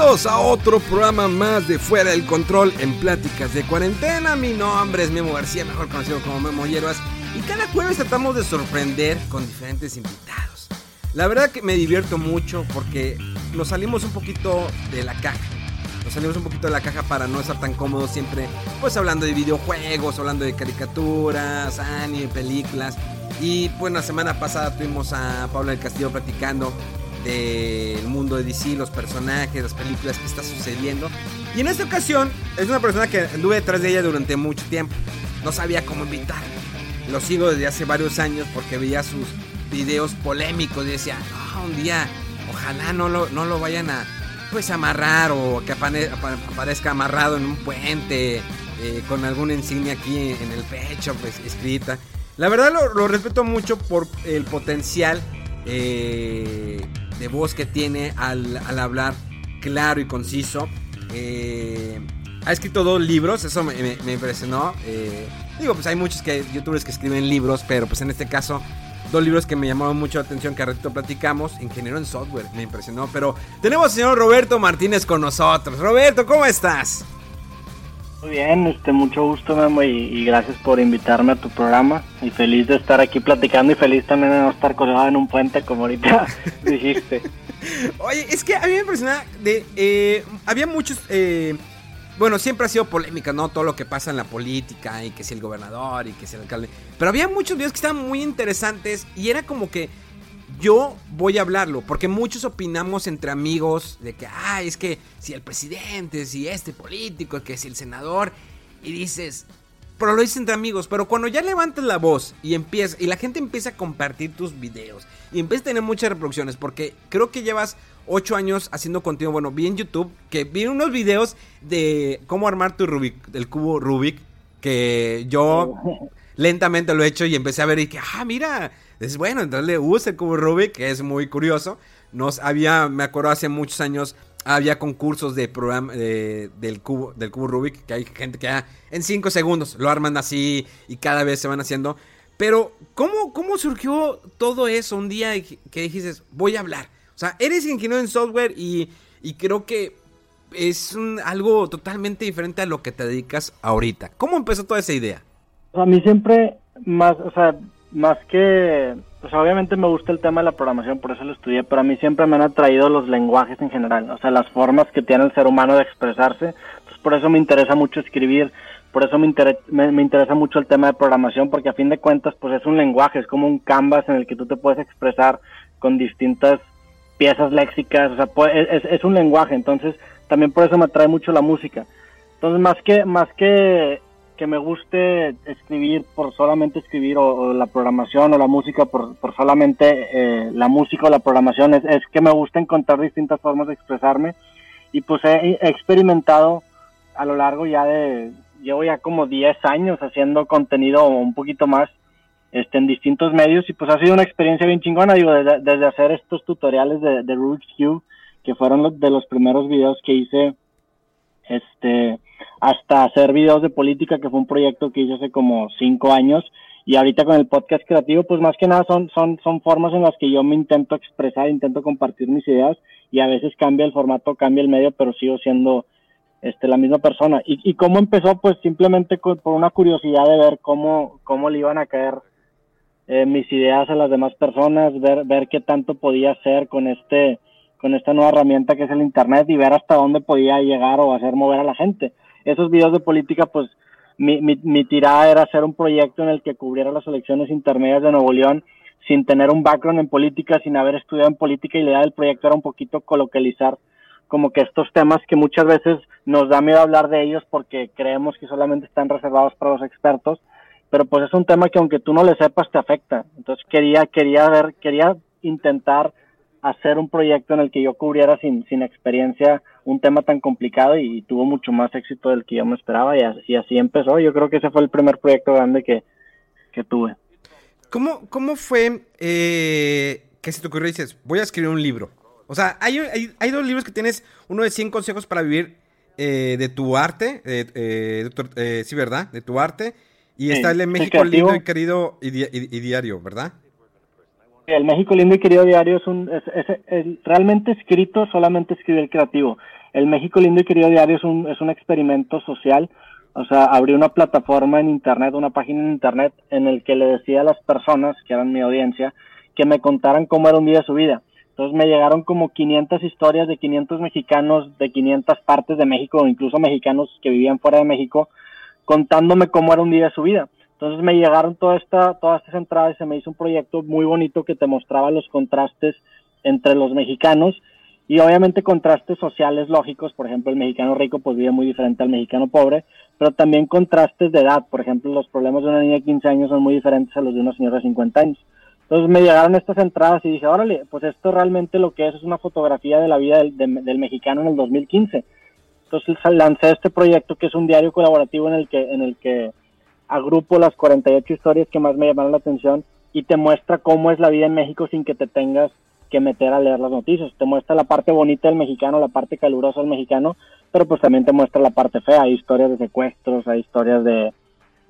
Bienvenidos a otro programa más de Fuera del Control en Pláticas de Cuarentena. Mi nombre es Memo García, mejor conocido como Memo Hierbas. Y cada jueves tratamos de sorprender con diferentes invitados. La verdad que me divierto mucho porque nos salimos un poquito de la caja. Nos salimos un poquito de la caja para no estar tan cómodos siempre, pues hablando de videojuegos, hablando de caricaturas, anime, películas. Y pues la semana pasada tuvimos a Pablo del Castillo platicando del mundo de DC, los personajes, las películas que está sucediendo. Y en esta ocasión es una persona que anduve detrás de ella durante mucho tiempo. No sabía cómo invitar. Lo sigo desde hace varios años porque veía sus videos polémicos y decía, "No, un día ojalá no lo, no lo vayan a pues amarrar o que aparezca amarrado en un puente eh, con alguna insignia aquí en el pecho pues escrita. La verdad lo, lo respeto mucho por el potencial eh, de voz que tiene al, al hablar claro y conciso. Eh, ha escrito dos libros, eso me, me- me impresionó. Eh, digo, pues hay muchos que, youtubers que escriben libros, pero pues en este caso, dos libros que me llamaron mucho la atención, que a ratito platicamos. Ingeniero en software, me impresionó. Pero tenemos al señor Roberto Martínez con nosotros. Roberto, ¿cómo estás? Muy bien, este, mucho gusto, Memo, y, y gracias por invitarme a tu programa. Y feliz de estar aquí platicando y feliz también de no estar colgado en un puente como ahorita dijiste. Oye, es que a mí me impresiona de... eh, había muchos... eh, bueno, siempre ha sido polémica, ¿no? Todo lo que pasa en la política y que si el gobernador y que si el alcalde. Pero había muchos videos que estaban muy interesantes y era como que yo voy a hablarlo, porque muchos opinamos entre amigos de que, ah, es que si el presidente, si este político, que si el senador, y dices, pero lo dices entre amigos, pero cuando ya levantas la voz y empieza, y la gente empieza a compartir tus videos, y empieza a tener muchas reproducciones, porque creo que llevas 8 años haciendo contenido, bueno, vi en YouTube, que vi unos videos de cómo armar tu Rubik, el cubo Rubik, que yo lentamente lo he hecho y empecé a ver y que, ah, mira, es bueno, entonces le usa el cubo Rubik, que es muy curioso. Nos había, me acuerdo hace muchos años, había concursos de programa de- del cubo del cubo Rubik, que hay gente que en 5 segundos lo arman así y cada vez se van haciendo. Pero, ¿cómo, cómo surgió todo eso un día que dijiste, voy a hablar? O sea, eres ingeniero en software y, y creo que es algo totalmente diferente a lo que te dedicas ahorita. ¿Cómo empezó toda esa idea? A mí siempre, más, o sea, más que, pues obviamente me gusta el tema de la programación, por eso lo estudié, pero a mí siempre me han atraído los lenguajes en general, o sea, las formas que tiene el ser humano de expresarse, entonces por eso me interesa mucho escribir, por eso me, inter- me, me interesa mucho el tema de programación, porque a fin de cuentas, pues es un lenguaje, es como un canvas en el que tú te puedes expresar con distintas piezas léxicas, o sea, pu- es, es- es un lenguaje, entonces también por eso me atrae mucho la música. Entonces, más que, más que que me guste escribir por solamente escribir o, o la programación o la música por, por solamente eh, la música o la programación, es, es que me gusta encontrar distintas formas de expresarme. Y pues he, he experimentado a lo largo ya de, llevo ya como 10 años haciendo contenido un poquito más este, en distintos medios. Y pues ha sido una experiencia bien chingona, digo, desde, desde hacer estos tutoriales de, de Rubik's Cube, que fueron los, de los primeros videos que hice, este, hasta hacer videos de política, que fue un proyecto que hice hace como cinco años, y ahorita con el podcast creativo, pues más que nada son, son, son formas en las que yo me intento expresar, intento compartir mis ideas, y a veces cambia el formato, cambia el medio, pero sigo siendo este, la misma persona. ¿Y, y cómo empezó? Pues simplemente por una curiosidad de ver cómo, cómo le iban a caer eh, mis ideas a las demás personas, ver, ver qué tanto podía hacer con este, con esta nueva herramienta que es el internet y ver hasta dónde podía llegar o hacer mover a la gente. Esos videos de política, pues mi, mi, mi tirada era hacer un proyecto en el que cubriera las elecciones intermedias de Nuevo León sin tener un background en política, sin haber estudiado en política y la idea del proyecto era un poquito coloquializar como que estos temas que muchas veces nos da miedo hablar de ellos porque creemos que solamente están reservados para los expertos, pero pues es un tema que aunque tú no le sepas te afecta. Entonces quería quería ver quería intentar hacer un proyecto en el que yo cubriera sin, sin experiencia un tema tan complicado y, tuvo mucho más éxito del que yo me esperaba y así, así empezó. Yo creo que ese fue el primer proyecto grande que, que tuve. ¿Cómo, cómo fue eh, que se te ocurrió y dices, voy a escribir un libro? O sea, hay, hay, dos libros que tienes, uno de 100 consejos para vivir eh, de tu arte, eh, doctor, sí, ¿verdad? De tu arte. Y está el de México lindo y querido y, diario, ¿verdad? El México lindo y querido diario es un, es, realmente escrito, solamente escribí el creativo. El México lindo y querido diario es un, es un experimento social o sea, abrí una plataforma en internet, una página en internet en el que le decía a las personas, que eran mi audiencia, que me contaran cómo era un día de su vida. Entonces me llegaron como 500 historias de 500 mexicanos de 500 partes de México, incluso mexicanos que vivían fuera de México, contándome cómo era un día de su vida. Entonces me llegaron toda esta, todas estas entradas y se me hizo un proyecto muy bonito que te mostraba los contrastes entre los mexicanos y obviamente contrastes sociales lógicos, por ejemplo, el mexicano rico pues vive muy diferente al mexicano pobre, pero también contrastes de edad, por ejemplo, los problemas de una niña de 15 años son muy diferentes a los de una señora de 50 años. Entonces me llegaron estas entradas y dije, órale, pues esto realmente lo que es es una fotografía de la vida del, del mexicano en el 2015. Entonces lancé este proyecto que es un diario colaborativo en el que, en el que agrupo las 48 historias que más me llamaron la atención y te muestra cómo es la vida en México sin que te tengas que meter a leer las noticias. Te muestra la parte bonita del mexicano, la parte calurosa del mexicano, pero pues también te muestra la parte fea. Hay historias de secuestros, hay historias de,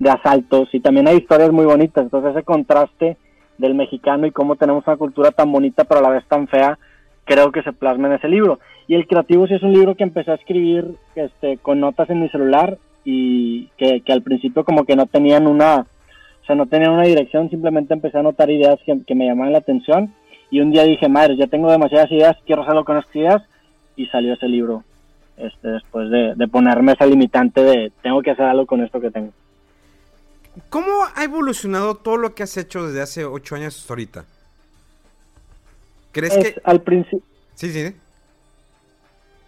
asaltos y también hay historias muy bonitas. Entonces ese contraste del mexicano y cómo tenemos una cultura tan bonita pero a la vez tan fea, creo que se plasma en ese libro. Y El Creativo sí es un libro que empecé a escribir este, con notas en mi celular y que, que al principio como que no tenían una, o sea, no tenían una dirección, simplemente empecé a notar ideas que, que me llamaban la atención y un día dije, madre, ya tengo demasiadas ideas, quiero hacerlo con estas ideas. Y salió ese libro este, después de, ponerme esa limitante de tengo que hacer algo con esto que tengo. ¿Cómo ha evolucionado todo lo que has hecho desde hace ocho años hasta ahorita? ¿Crees que...? Al principio... Sí, sí.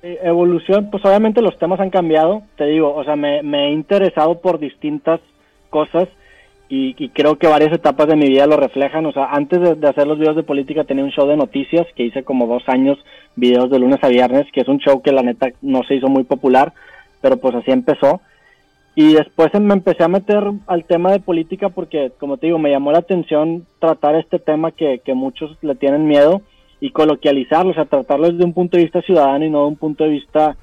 Eh, evolución, pues obviamente los temas han cambiado, te digo, o sea, me, he interesado por distintas cosas y, creo que varias etapas de mi vida lo reflejan. O sea, antes de, hacer los videos de política tenía un show de noticias que hice como dos años, videos de lunes a viernes, que es un show que la neta no se hizo muy popular, pero pues así empezó. Y después me empecé a meter al tema de política porque, como te digo, me llamó la atención tratar este tema que muchos le tienen miedo y coloquializarlo, o sea, tratarlo desde un punto de vista ciudadano y no de un punto de vista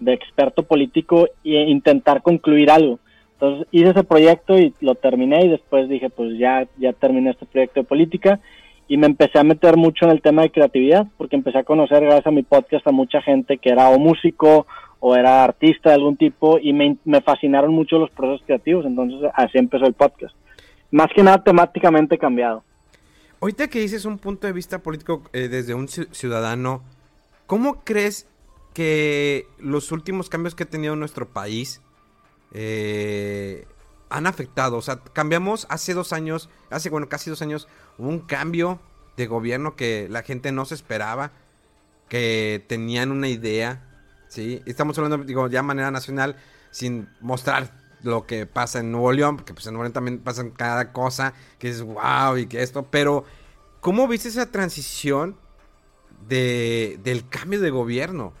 de experto político e intentar concluir algo. Entonces hice ese proyecto y lo terminé y después dije, pues ya, ya terminé este proyecto de política y me empecé a meter mucho en el tema de creatividad porque empecé a conocer gracias a mi podcast a mucha gente que era o músico o era artista de algún tipo y me, fascinaron mucho los procesos creativos, entonces así empezó el podcast. Más que nada temáticamente cambiado. Ahorita que dices un punto de vista político eh, desde un ciudadano, ¿cómo crees que los últimos cambios que ha tenido nuestro país eh, han afectado. O sea, cambiamos hace dos años, hace, bueno, casi dos años, un cambio de gobierno que la gente no se esperaba, que tenían una idea, ¿sí? Estamos hablando, digo, ya de manera nacional, sin mostrar lo que pasa en Nuevo León, porque pues en Nuevo León también pasa cada cosa, que es wow y que esto, pero ¿cómo viste esa transición de, del cambio de gobierno?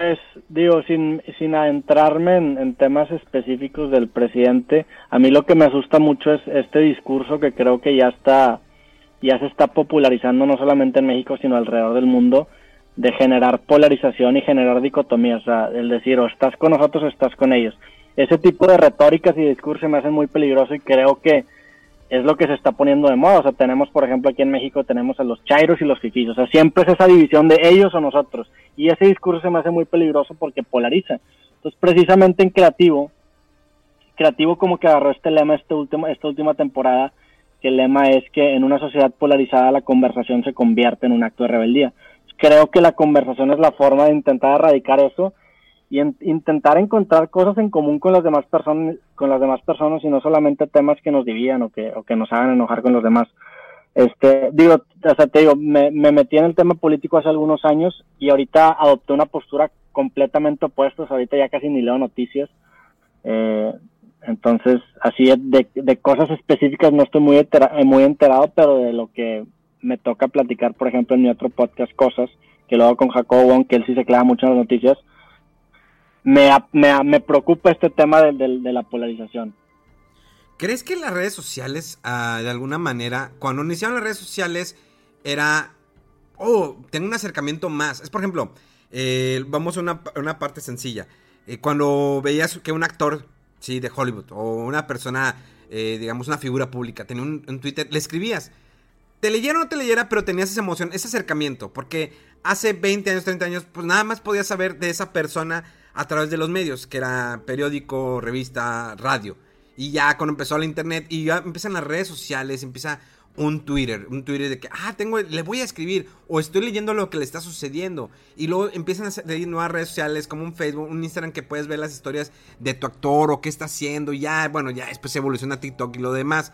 Pues digo, sin, sin adentrarme en, temas específicos del presidente, a mí lo que me asusta mucho es este discurso que creo que ya está, ya se está popularizando no solamente en México, sino alrededor del mundo, de generar polarización y generar dicotomía, o sea, el decir o estás con nosotros o estás con ellos. Ese tipo de retóricas y discursos me hacen muy peligroso y creo que es lo que se está poniendo de moda. O sea, tenemos, por ejemplo, aquí en México tenemos a los chairos y los fifís. O sea, siempre es esa división de ellos o nosotros. Y ese discurso se me hace muy peligroso porque polariza. Entonces, precisamente en Creativo, Creativo como que agarró este lema este último, esta última temporada, que el lema es que en una sociedad polarizada la conversación se convierte en un acto de rebeldía. Creo que la conversación es la forma de intentar erradicar eso y intentar encontrar cosas en común con las demás personas con las demás personas y no solamente temas que nos divían o que, o que nos hagan enojar con los demás. Este, digo, o sea, te digo, me, me metí en el tema político hace algunos años y ahorita adopté una postura completamente opuesta, ahorita ya casi ni leo noticias. Eh, entonces, así de, de, cosas específicas no estoy muy, muy enterado, pero de lo que me toca platicar, por ejemplo, en mi otro podcast, Cosas, que lo hago con Jacobo, que él sí se clava mucho en las noticias, me, me, me preocupa este tema de, de, la polarización. ¿Crees que las redes sociales, ah, de alguna manera, cuando iniciaron las redes sociales, era, oh, tengo un acercamiento más? Es, por ejemplo, eh, vamos a una, una parte sencilla. Eh, cuando veías que un actor, sí, de Hollywood, o una persona, eh, digamos, una figura pública, tenía un Twitter, le escribías te leyera o no te leyera, pero tenías esa emoción, ese acercamiento, porque hace 20 años, 30 años, pues nada más podías saber de esa persona a través de los medios, que era periódico, revista, radio. Y ya cuando empezó la internet y ya empiezan las redes sociales, empieza un Twitter, un Twitter de que, ah, tengo, le voy a escribir o estoy leyendo lo que le está sucediendo. Y luego empiezan a salir nuevas redes sociales como un Facebook, un Instagram que puedes ver las historias de tu actor o qué está haciendo. Ya, bueno, ya después evoluciona TikTok y lo demás.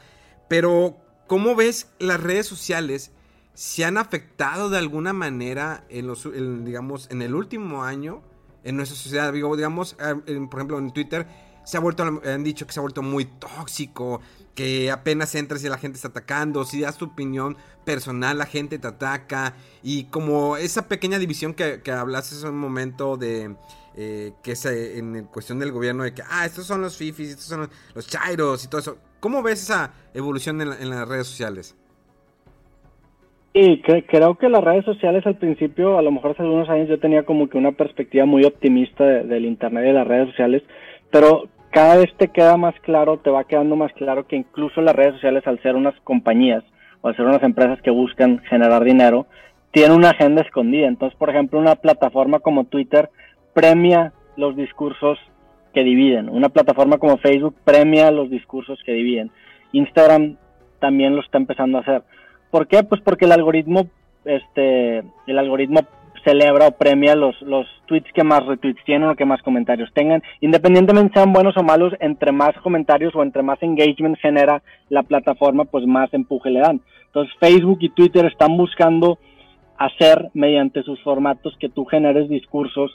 Pero ¿Cómo ejemplo las redes sociales se han afectado de alguna manera en los, digamos, en el último año en nuestra sociedad? digamos, eh, por ejemplo, en Twitter se ha vuelto, han dicho que se ha vuelto muy tóxico, que apenas entras y la gente está atacando, si das tu opinión personal la gente te ataca y como esa pequeña división que, que hablaste hace un momento de eh, que es en cuestión del gobierno de que, ah, estos son los fifis, estos son los, los chairos y todo eso. ¿Cómo ves esa evolución en, las redes sociales? Y creo que las redes sociales al principio, a lo mejor hace algunos años yo tenía como que una perspectiva muy optimista del Internet y de las redes sociales, pero cada vez te queda más claro, te va quedando más claro que incluso las redes sociales al ser unas compañías o al ser unas empresas que buscan generar dinero, tienen una agenda escondida. Entonces, por ejemplo, una plataforma como Twitter premia los discursos dividen. Una plataforma como Facebook premia los discursos que dividen. Instagram también lo está empezando a hacer. ¿Por qué? Pues porque el algoritmo, este, el algoritmo celebra o premia los, los tweets que más retweets tienen o que más comentarios tengan. Independientemente sean buenos o malos, entre más comentarios o entre más engagement genera la plataforma, pues más empuje le dan. Entonces Facebook y Twitter están buscando hacer mediante sus formatos que tú generes discursos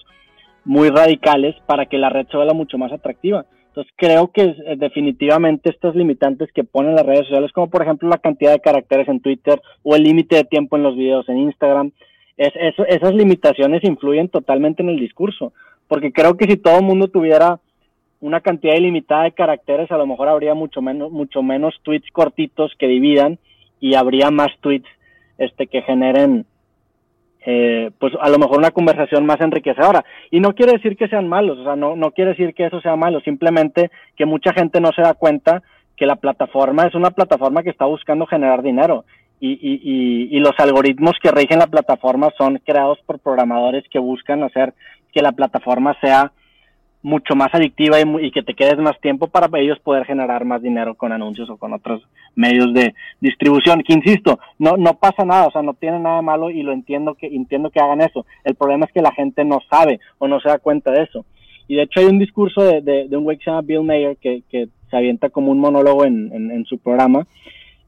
muy radicales para que la red se vuelva mucho más atractiva. Entonces creo que eh, definitivamente estas limitantes que ponen las redes sociales, como por ejemplo la cantidad de caracteres en Twitter o el límite de tiempo en los videos en Instagram, es, esas limitaciones influyen totalmente en el discurso. Porque creo que si todo el mundo tuviera una cantidad ilimitada de caracteres, a lo mejor habría mucho menos, mucho menos tweets cortitos que dividan y habría más tweets este, que generen eh, pues a lo mejor una conversación más enriquecedora. Y no quiere decir que sean malos, o sea, no, no quiere decir que eso sea malo, simplemente que mucha gente no se da cuenta que la plataforma es una plataforma que está buscando generar dinero. Y, y, y, y los algoritmos que rigen la plataforma son creados por programadores que buscan hacer que la plataforma sea mucho más adictiva y, que te quedes más tiempo para ellos poder generar más dinero con anuncios o con otros medios de distribución. Que insisto, no, no pasa nada, o sea, no tiene nada malo y lo entiendo que, entiendo que hagan eso. El problema es que la gente no sabe o no se da cuenta de eso. Y de hecho hay un discurso de, de, un güey que se llama Bill Mayer que, que se avienta como un monólogo en, en, en su programa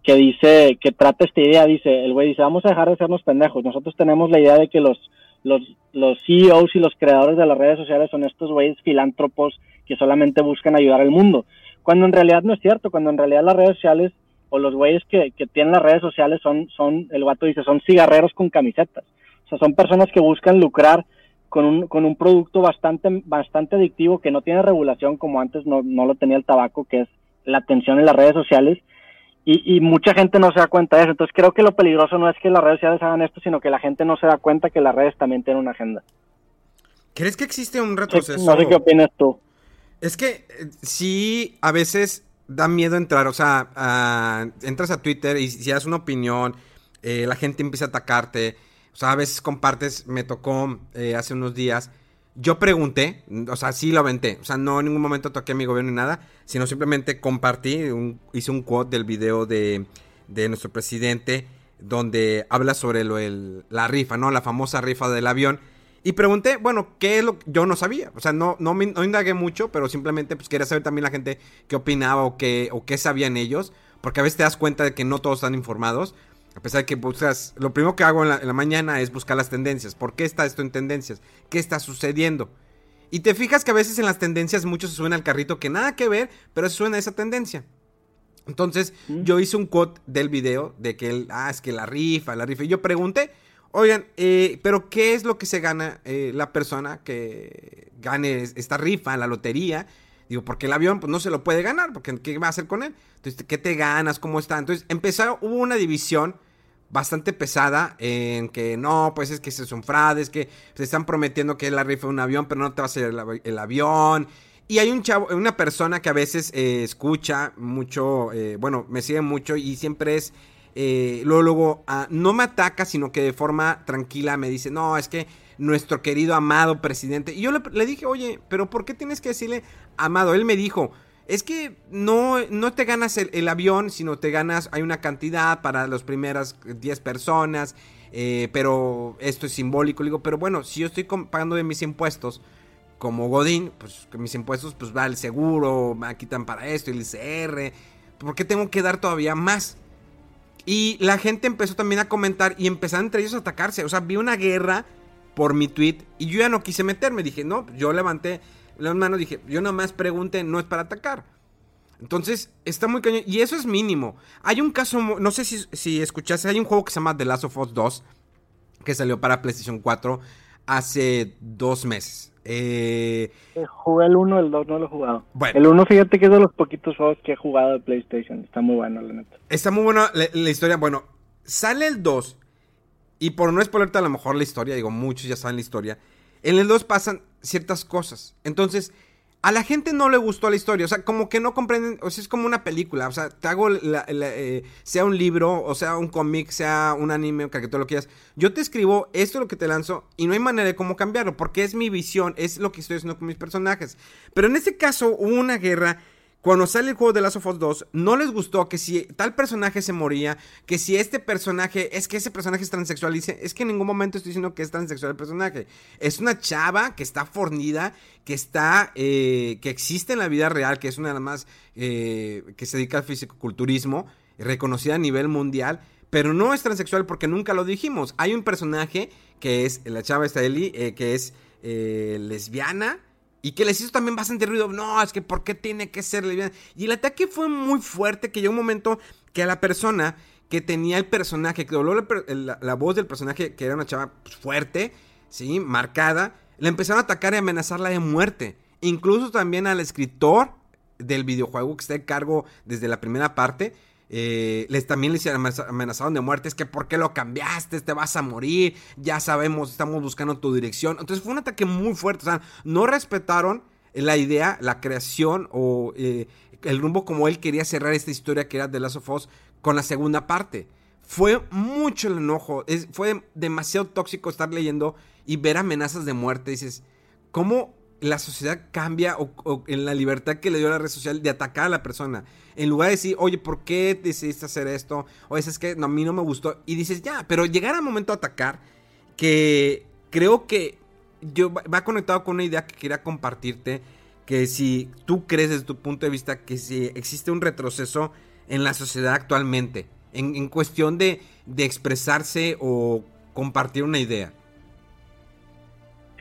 que dice, que trata esta idea, dice, el güey dice, vamos a dejar de sernos pendejos. Nosotros tenemos la idea de que los los, los CEOs y los creadores de las redes sociales son estos güeyes filántropos que solamente buscan ayudar al mundo. Cuando en realidad no es cierto, cuando en realidad las redes sociales o los güeyes que, que tienen las redes sociales son, son, el vato dice, son cigarreros con camisetas. O sea, son personas que buscan lucrar con un, con un producto bastante, bastante adictivo que no tiene regulación como antes no, no lo tenía el tabaco, que es la atención en las redes sociales y, y, mucha gente no se da cuenta de eso. Entonces creo que lo peligroso no es que las redes sociales hagan esto, sino que la gente no se da cuenta que las redes también tienen una agenda. ¿Crees que existe un retroceso? No sé qué opinas tú. Es que eh, sí, a veces da miedo entrar, o sea, entras a Twitter y si das una opinión, eh, la gente empieza a atacarte, o sea, a veces compartes, me tocó eh, hace unos días, yo pregunté, o sea, sí lo aventé. O sea, no en ningún momento toqué a mi gobierno ni nada, sino simplemente compartí, hice un quote del video de, de nuestro presidente donde habla sobre lo, el, la rifa, ¿no? La famosa rifa del avión. Y pregunté, bueno, ¿qué es lo que yo no sabía? O sea, no, no, no indagué mucho, pero simplemente pues quería saber también la gente qué opinaba o qué, o qué sabían ellos. Porque a veces te das cuenta de que no todos están informados. A pesar de que buscas, lo primero que hago en la, en la mañana es buscar las tendencias. ¿Por qué está esto en tendencias? ¿Qué está sucediendo? Y te fijas que a veces en las tendencias muchos se suben al carrito que nada que ver, pero se suena esa tendencia. Entonces, yo hice un quote del video de que él, ah, es que la rifa, la rifa. Y yo pregunté, oigan, eh, pero ¿qué es lo que se gana eh, la persona que gane esta rifa, la lotería? Digo, porque el avión pues, no se lo puede ganar, porque ¿qué va a hacer con él? Entonces, ¿qué te ganas? ¿Cómo está? Entonces, empezaron, hubo una división bastante pesada en que no, pues es que se son fraudes, que se están prometiendo que es la rifa un avión, pero no te va a el, el avión. Y hay un chavo, una persona que a veces eh, escucha mucho, eh, bueno, me sigue mucho y siempre es, eh, luego, luego ah, no me ataca, sino que de forma tranquila me dice, no, es que nuestro querido amado presidente. Y yo le, dije, oye, pero ¿por qué tienes que decirle amado? Él me dijo, es que no, no te ganas el, avión, sino te ganas, hay una cantidad para las primeras 10 personas, pero esto es simbólico. Le digo, pero bueno, si yo estoy pagando de mis impuestos, como Godín, pues que mis impuestos, pues va el seguro, me quitan para esto, el ICR, ¿por qué tengo que dar todavía más? Y la gente empezó también a comentar y empezaron entre ellos a atacarse. O sea, vi una guerra por mi tweet y yo ya no quise meterme. Dije, no, yo levanté las manos, dije, yo nada más pregunté, no es para atacar. Entonces, está muy cañón. Y eso es mínimo. Hay un caso, no sé si, si escuchaste, hay un juego que se llama The Last of Us 2, que salió para PlayStation 4 hace dos meses. Eh, eh, jugué el 1, el 2 no lo he jugado. El 1, fíjate que es de los poquitos juegos que he jugado de PlayStation. Está muy bueno, la neta. Está muy buena la, historia. Bueno, sale el 2. Y por no spoilerte a lo mejor la historia, digo, muchos ya saben la historia. En el 2 pasan ciertas cosas. Entonces, a la gente no le gustó la historia, o sea, como que no comprenden, o sea, es como una película, o sea, te hago, eh, sea un libro, o sea un cómic, sea un anime, o que todo lo quieras, yo te escribo esto es lo que te lanzo y no hay manera de cómo cambiarlo, porque es mi visión, es lo que estoy haciendo con mis personajes. Pero en este caso hubo una guerra cuando sale el juego de Last of Us 2, no les gustó que si tal personaje se moría, que si este personaje, es que ese personaje es transexual. Dice, es que en ningún momento estoy diciendo que es transexual el personaje. Es una chava que está fornida, que está, eh, que existe en la vida real, que es una de las más, eh, que se dedica al fisicoculturismo, reconocida a nivel mundial. Pero no es transexual porque nunca lo dijimos. Hay un personaje que es la chava esta Eli, eh, que es lesbiana y que les hizo también bastante ruido. No, es que ¿por qué tiene que ser lesbiana? Y el ataque fue muy fuerte que llegó un momento que a la persona que tenía el personaje, que dobló la, voz del personaje, que era una chava pues, fuerte, ¿sí? Marcada, le empezaron a atacar y amenazarla de muerte. Incluso también al escritor del videojuego que está en cargo desde la primera parte eh, les también les amenazaron de muerte, es que ¿por qué lo cambiaste? Te vas a morir, ya sabemos, estamos buscando tu dirección. Entonces fue un ataque muy fuerte, o sea, no respetaron la idea, la creación o eh, el rumbo como él quería cerrar esta historia que era de Last of Us con la segunda parte. Fue mucho el enojo, fue demasiado tóxico estar leyendo y ver amenazas de muerte. Dices, ¿cómo la sociedad cambia o, en la libertad que le dio la red social de atacar a la persona. En lugar de decir, oye, ¿por qué decidiste hacer esto? O es que no, a mí no me gustó. Y dices, ya, pero llegar al momento de atacar, que creo que yo va conectado con una idea que quería compartirte, que si tú crees desde tu punto de vista que si existe un retroceso en la sociedad actualmente, en, cuestión de, de expresarse o compartir una idea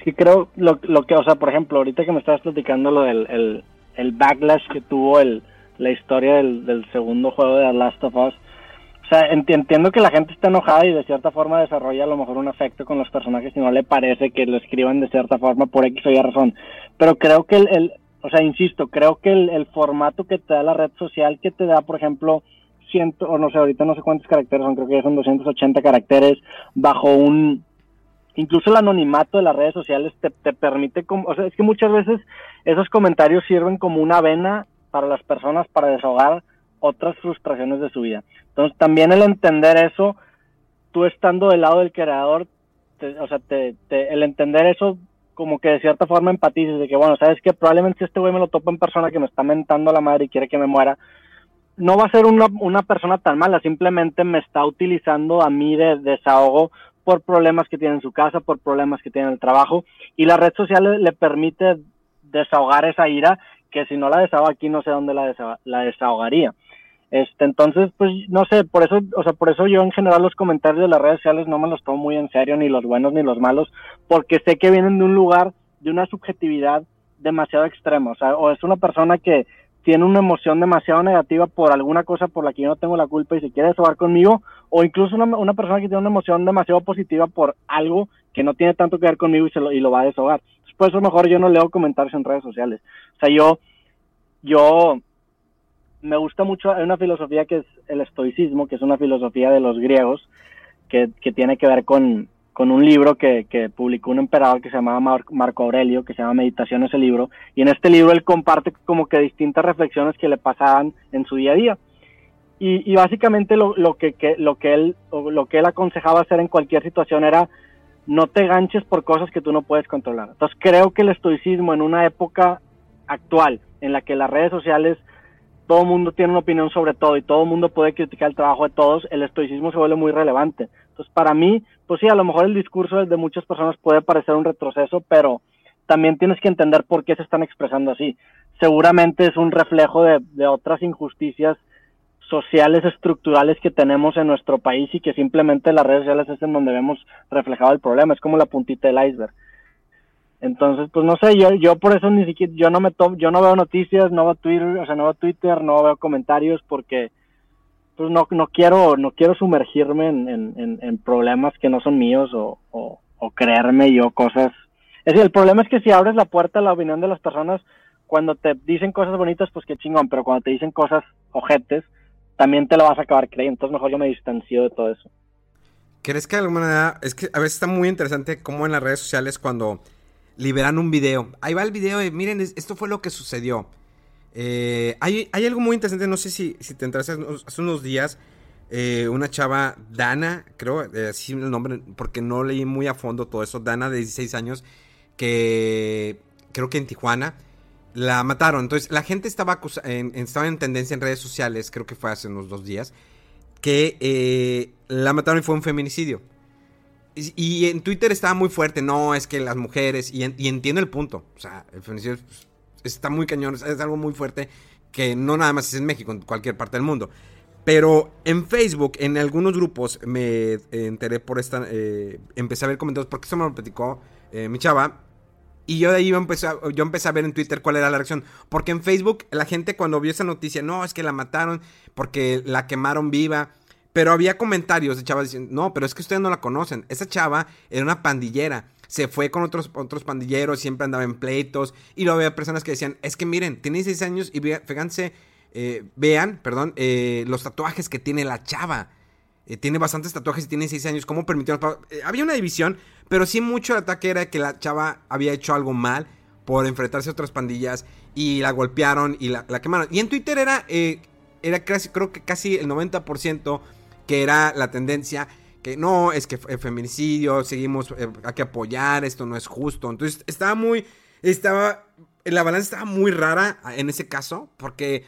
sí creo lo, lo que, o sea, por ejemplo, ahorita que me estabas platicando lo del el, backlash que tuvo el, la historia del, del, segundo juego de The Last of Us, o sea, entiendo que la gente está enojada y de cierta forma desarrolla a lo mejor un afecto con los personajes y no le parece que lo escriban de cierta forma por X o Y razón, pero creo que el, el o sea, insisto, creo que el, el formato que te da la red social, que te da, por ejemplo, ciento, o no sé, ahorita no sé cuántos caracteres son, creo que son 280 caracteres bajo un incluso el anonimato de las redes sociales te, te permite, o sea, es que muchas veces esos comentarios sirven como una vena para las personas para desahogar otras frustraciones de su vida. Entonces, también el entender eso, tú estando del lado del creador, o sea, te, el entender eso como que de cierta forma empatices de que, bueno, sabes que probablemente este güey me lo topa en persona que me está mentando a la madre y quiere que me muera, no va a ser una, una persona tan mala, simplemente me está utilizando a mí de desahogo por problemas que tiene en su casa, por problemas que tiene en el trabajo, y la red social le, permite desahogar esa ira, que si no la desahoga aquí no sé dónde la, la desahogaría. Este, entonces, pues no sé, por eso, o sea, por eso yo en general los comentarios de las redes sociales no me los tomo muy en serio, ni los buenos ni los malos, porque sé que vienen de un lugar, de una subjetividad demasiado extrema, o sea, o es una persona que tiene una emoción demasiado negativa por alguna cosa por la que yo no tengo la culpa y se quiere desahogar conmigo, o incluso una, persona que tiene una emoción demasiado positiva por algo que no tiene tanto que ver conmigo y, se lo, y lo va a desahogar. por eso mejor yo no leo comentarios en redes sociales. O sea, yo, yo me gusta mucho, hay una filosofía que es el estoicismo, que es una filosofía de los griegos, que, que tiene que ver con, con un libro que, que, publicó un emperador que se llamaba Marco Aurelio, que se llama Meditaciones el libro, y en este libro él comparte como que distintas reflexiones que le pasaban en su día a día. Y, y básicamente lo, lo que, que, lo, que él, lo que él aconsejaba hacer en cualquier situación era no te ganches por cosas que tú no puedes controlar. Entonces creo que el estoicismo en una época actual, en la que las redes sociales todo el mundo tiene una opinión sobre todo y todo el mundo puede criticar el trabajo de todos, el estoicismo se vuelve muy relevante. Entonces, para mí, pues sí, a lo mejor el discurso de muchas personas puede parecer un retroceso, pero también tienes que entender por qué se están expresando así. Seguramente es un reflejo de, de otras injusticias sociales estructurales que tenemos en nuestro país y que simplemente las redes sociales es en donde vemos reflejado el problema, es como la puntita del iceberg. Entonces, pues no sé, yo, yo por eso ni siquiera, yo no me to yo no veo noticias, no veo Twitter, o sea, no veo Twitter, no veo comentarios porque pues no, no quiero, no quiero sumergirme en, en, en problemas que no son míos o, o, o, creerme yo cosas. Es decir, el problema es que si abres la puerta a la opinión de las personas, cuando te dicen cosas bonitas, pues qué chingón, pero cuando te dicen cosas ojetes, también te lo vas a acabar creyendo. Entonces mejor yo me distancio de todo eso. ¿Crees que de alguna manera, es que a veces está muy interesante cómo en las redes sociales cuando liberan un video. Ahí va el video y miren, esto fue lo que sucedió. Eh, hay, algo muy interesante, no sé si, si te entras hace unos días. Eh, una chava, Dana, creo, eh, así el nombre, porque no leí muy a fondo todo eso. Dana, de 16 años, que creo que en Tijuana la mataron. Entonces, la gente estaba, en, estaba en tendencia en redes sociales, creo que fue hace unos dos días, que la mataron y fue un feminicidio. Y, en Twitter estaba muy fuerte, no, es que las mujeres, y, entiendo el punto, o sea, el feminicidio está muy cañón, es algo muy fuerte que no nada más es en México, en cualquier parte del mundo. Pero en Facebook, en algunos grupos, me enteré por esta, eh, empecé a ver comentarios, porque eso me lo platicó eh, mi chava, y yo de ahí empecé a, yo empecé a ver en Twitter cuál era la reacción. Porque en Facebook la gente cuando vio esa noticia, no, es que la mataron porque la quemaron viva. Pero había comentarios de chavas diciendo, no, pero es que ustedes no la conocen. Esa chava era una pandillera. Se fue con otros, otros pandilleros, siempre andaba en pleitos. Y luego había personas que decían, es que miren, tiene 16 años y fíjense, eh, vean, perdón, eh, los tatuajes que tiene la chava. Eh, tiene bastantes tatuajes y tiene 16 años. ¿Cómo permitieron? había una división, pero sí mucho el ataque era que la chava había hecho algo mal por enfrentarse a otras pandillas y la golpearon y la, la quemaron. Y en Twitter era, era casi, creo que casi el 90% que era la tendencia que no, es que el feminicidio, seguimos, eh, hay que apoyar, esto no es justo. Entonces estaba muy, estaba, la balanza estaba muy rara en ese caso, porque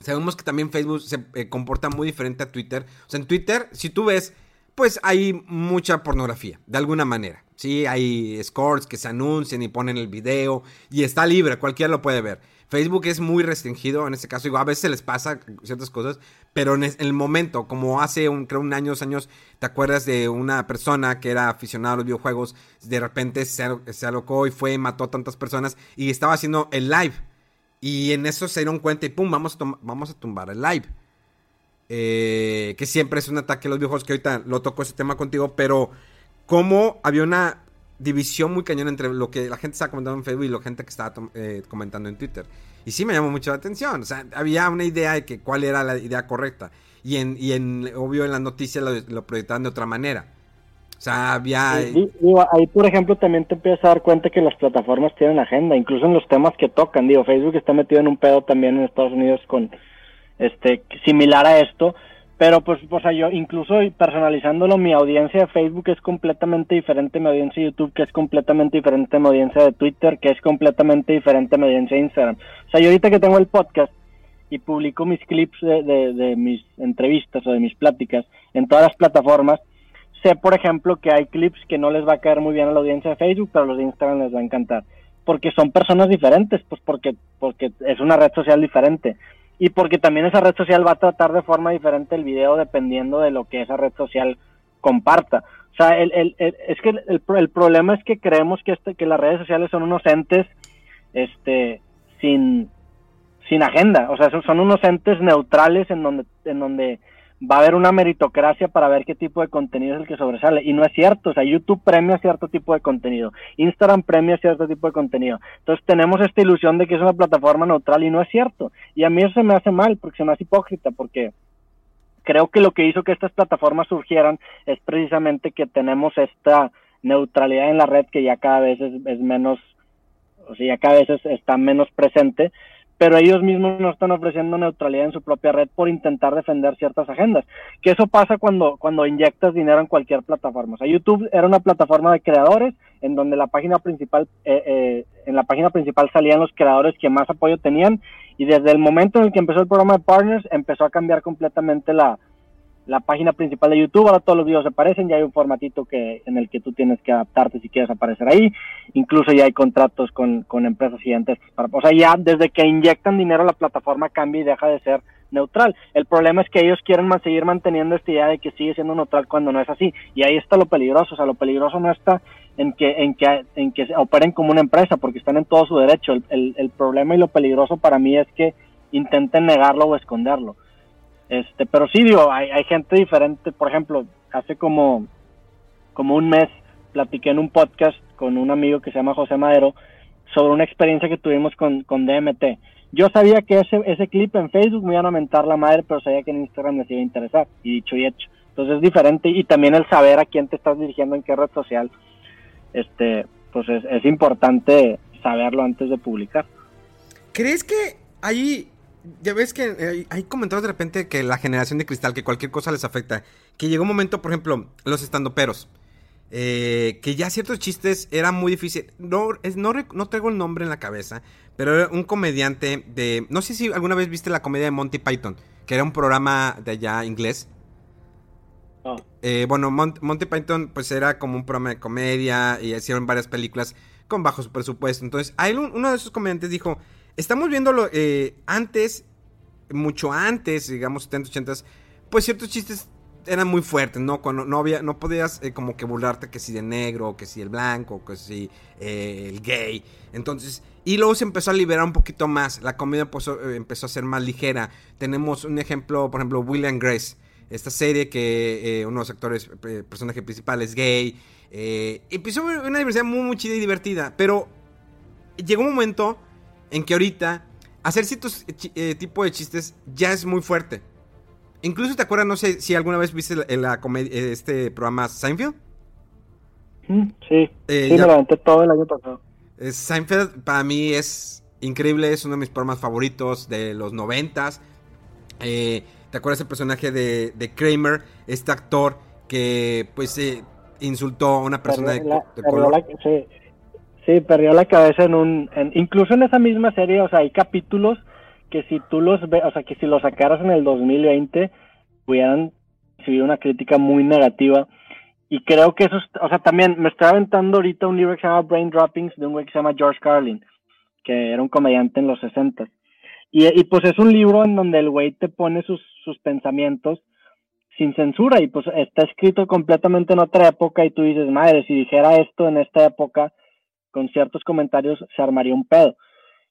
sabemos que también Facebook se eh, comporta muy diferente a Twitter. O sea, en Twitter, si tú ves, pues hay mucha pornografía, de alguna manera. Sí, hay scores que se anuncian y ponen el video y está libre, cualquiera lo puede ver. Facebook es muy restringido en este caso. Digo, a veces les pasa ciertas cosas, pero en el momento, como hace un, creo un año, dos años, ¿te acuerdas de una persona que era aficionada a los videojuegos? De repente se, se alocó y fue mató a tantas personas y estaba haciendo el live. Y en eso se dieron cuenta y pum, vamos a, vamos a tumbar el live. Eh, que siempre es un ataque a los videojuegos, que ahorita lo toco ese tema contigo, pero como había una división muy cañón entre lo que la gente estaba comentando en Facebook y la gente que estaba eh, comentando en Twitter. Y sí me llamó mucho la atención. O sea, había una idea de que cuál era la idea correcta. Y en, y en obvio, en las noticias lo, proyectaban de otra manera. O sea, había... ahí, por ejemplo, también te empiezas a dar cuenta que las plataformas tienen agenda, incluso en los temas que tocan. Digo, Facebook está metido en un pedo también en Estados Unidos con este similar a esto, pero pues, o sea, yo incluso personalizándolo, mi audiencia de Facebook es completamente diferente a mi audiencia de YouTube, que es completamente diferente a mi audiencia de Twitter, que es completamente diferente a mi audiencia de Instagram. O sea, yo ahorita que tengo el podcast y publico mis clips de, de, mis entrevistas o de mis pláticas en todas las plataformas, sé, por ejemplo, que hay clips que no les va a caer muy bien a la audiencia de Facebook, pero a los de Instagram les va a encantar. Porque son personas diferentes, pues porque, porque es una red social diferente. Y porque también esa red social va a tratar de forma diferente el video dependiendo de lo que esa red social comparta. O sea, el, el, es que el, el, problema es que creemos que, este, que las redes sociales son unos entes este, sin, sin agenda. O sea, son unos entes neutrales en donde, en donde va a haber una meritocracia para ver qué tipo de contenido es el que sobresale. Y no es cierto, o sea, YouTube premia cierto tipo de contenido, Instagram premia cierto tipo de contenido. Entonces tenemos esta ilusión de que es una plataforma neutral y no es cierto. Y a mí eso se me hace mal, porque se me hace hipócrita, porque creo que lo que hizo que estas plataformas surgieran es precisamente que tenemos esta neutralidad en la red que ya cada vez es, es menos, o sea, ya cada vez está menos presente pero ellos mismos no están ofreciendo neutralidad en su propia red por intentar defender ciertas agendas. Que eso pasa cuando, cuando inyectas dinero en cualquier plataforma. O sea, YouTube era una plataforma de creadores en donde la página principal, eh, eh, en la página principal salían los creadores que más apoyo tenían y desde el momento en el que empezó el programa de Partners empezó a cambiar completamente la, la página principal de YouTube, ahora todos los videos aparecen, ya hay un formatito que, en el que tú tienes que adaptarte si quieres aparecer ahí, incluso ya hay contratos con, con empresas gigantescas, para, o sea, ya desde que inyectan dinero la plataforma cambia y deja de ser neutral. El problema es que ellos quieren seguir manteniendo esta idea de que sigue siendo neutral cuando no es así, y ahí está lo peligroso, o sea, lo peligroso no está en que, en que, en que operen como una empresa, porque están en todo su derecho, el, el, el problema y lo peligroso para mí es que intenten negarlo o esconderlo. Este, pero sí, digo, hay, hay gente diferente. Por ejemplo, hace como, como un mes platiqué en un podcast con un amigo que se llama José Madero sobre una experiencia que tuvimos con, con DMT. Yo sabía que ese, ese clip en Facebook me iban a mentar la madre, pero sabía que en Instagram me iba a interesar, y dicho y hecho. Entonces es diferente, y también el saber a quién te estás dirigiendo en qué red social, este, pues es, es importante saberlo antes de publicar. ¿Crees que hay ya ves que eh, hay comentarios de repente que la generación de cristal, que cualquier cosa les afecta. Que llegó un momento, por ejemplo, los estandoperos. Eh, que ya ciertos chistes eran muy difíciles. No, no, no, traigo el nombre en la cabeza, pero era un comediante de... No sé si alguna vez viste la comedia de Monty Python, que era un programa de allá inglés. Eh, bueno, Monty Python pues era como un programa de comedia y hicieron varias películas con bajo presupuesto. Entonces, hay uno de esos comediantes dijo, Estamos viéndolo eh, antes, mucho antes, digamos 70, 80, pues ciertos chistes eran muy fuertes, ¿no? Cuando no había, no podías eh, como que burlarte que si de negro, que si el blanco, que si eh, el gay. Entonces, y luego se empezó a liberar un poquito más. La comedia empezó a ser más ligera. Tenemos un ejemplo, por ejemplo, William Grace. Esta serie que uno de los actores, personaje principal es gay. empezó una diversidad muy chida y divertida. Pero llegó un momento en que ahorita hacer ciertos eh, tipo de chistes ya es muy fuerte. Incluso te acuerdas, no sé si alguna vez viste la, la eh, este programa Seinfeld. Mm, sí, eh, sí, me lo todo el año pasado. Seinfeld para mí es increíble, es uno de mis programas favoritos de los noventas. ¿Te acuerdas el personaje de, de, Kramer, este actor que pues insultó a una persona de, color? sí, Sí, perdió la cabeza en un... incluso en esa misma serie, o sea, hay capítulos que si tú los ves, o sea, que si los sacaras en el 2020, hubieran recibido una crítica muy negativa. Y creo que eso, o sea, también me estoy aventando ahorita un libro que se llama Brain Droppings de un güey que se llama George Carlin, que era un comediante en los 60. Y, y pues es un libro en donde el güey te pone sus, sus pensamientos sin censura y pues está escrito completamente en otra época y tú dices, madre, si dijera esto en esta época, con ciertos comentarios se armaría un pedo.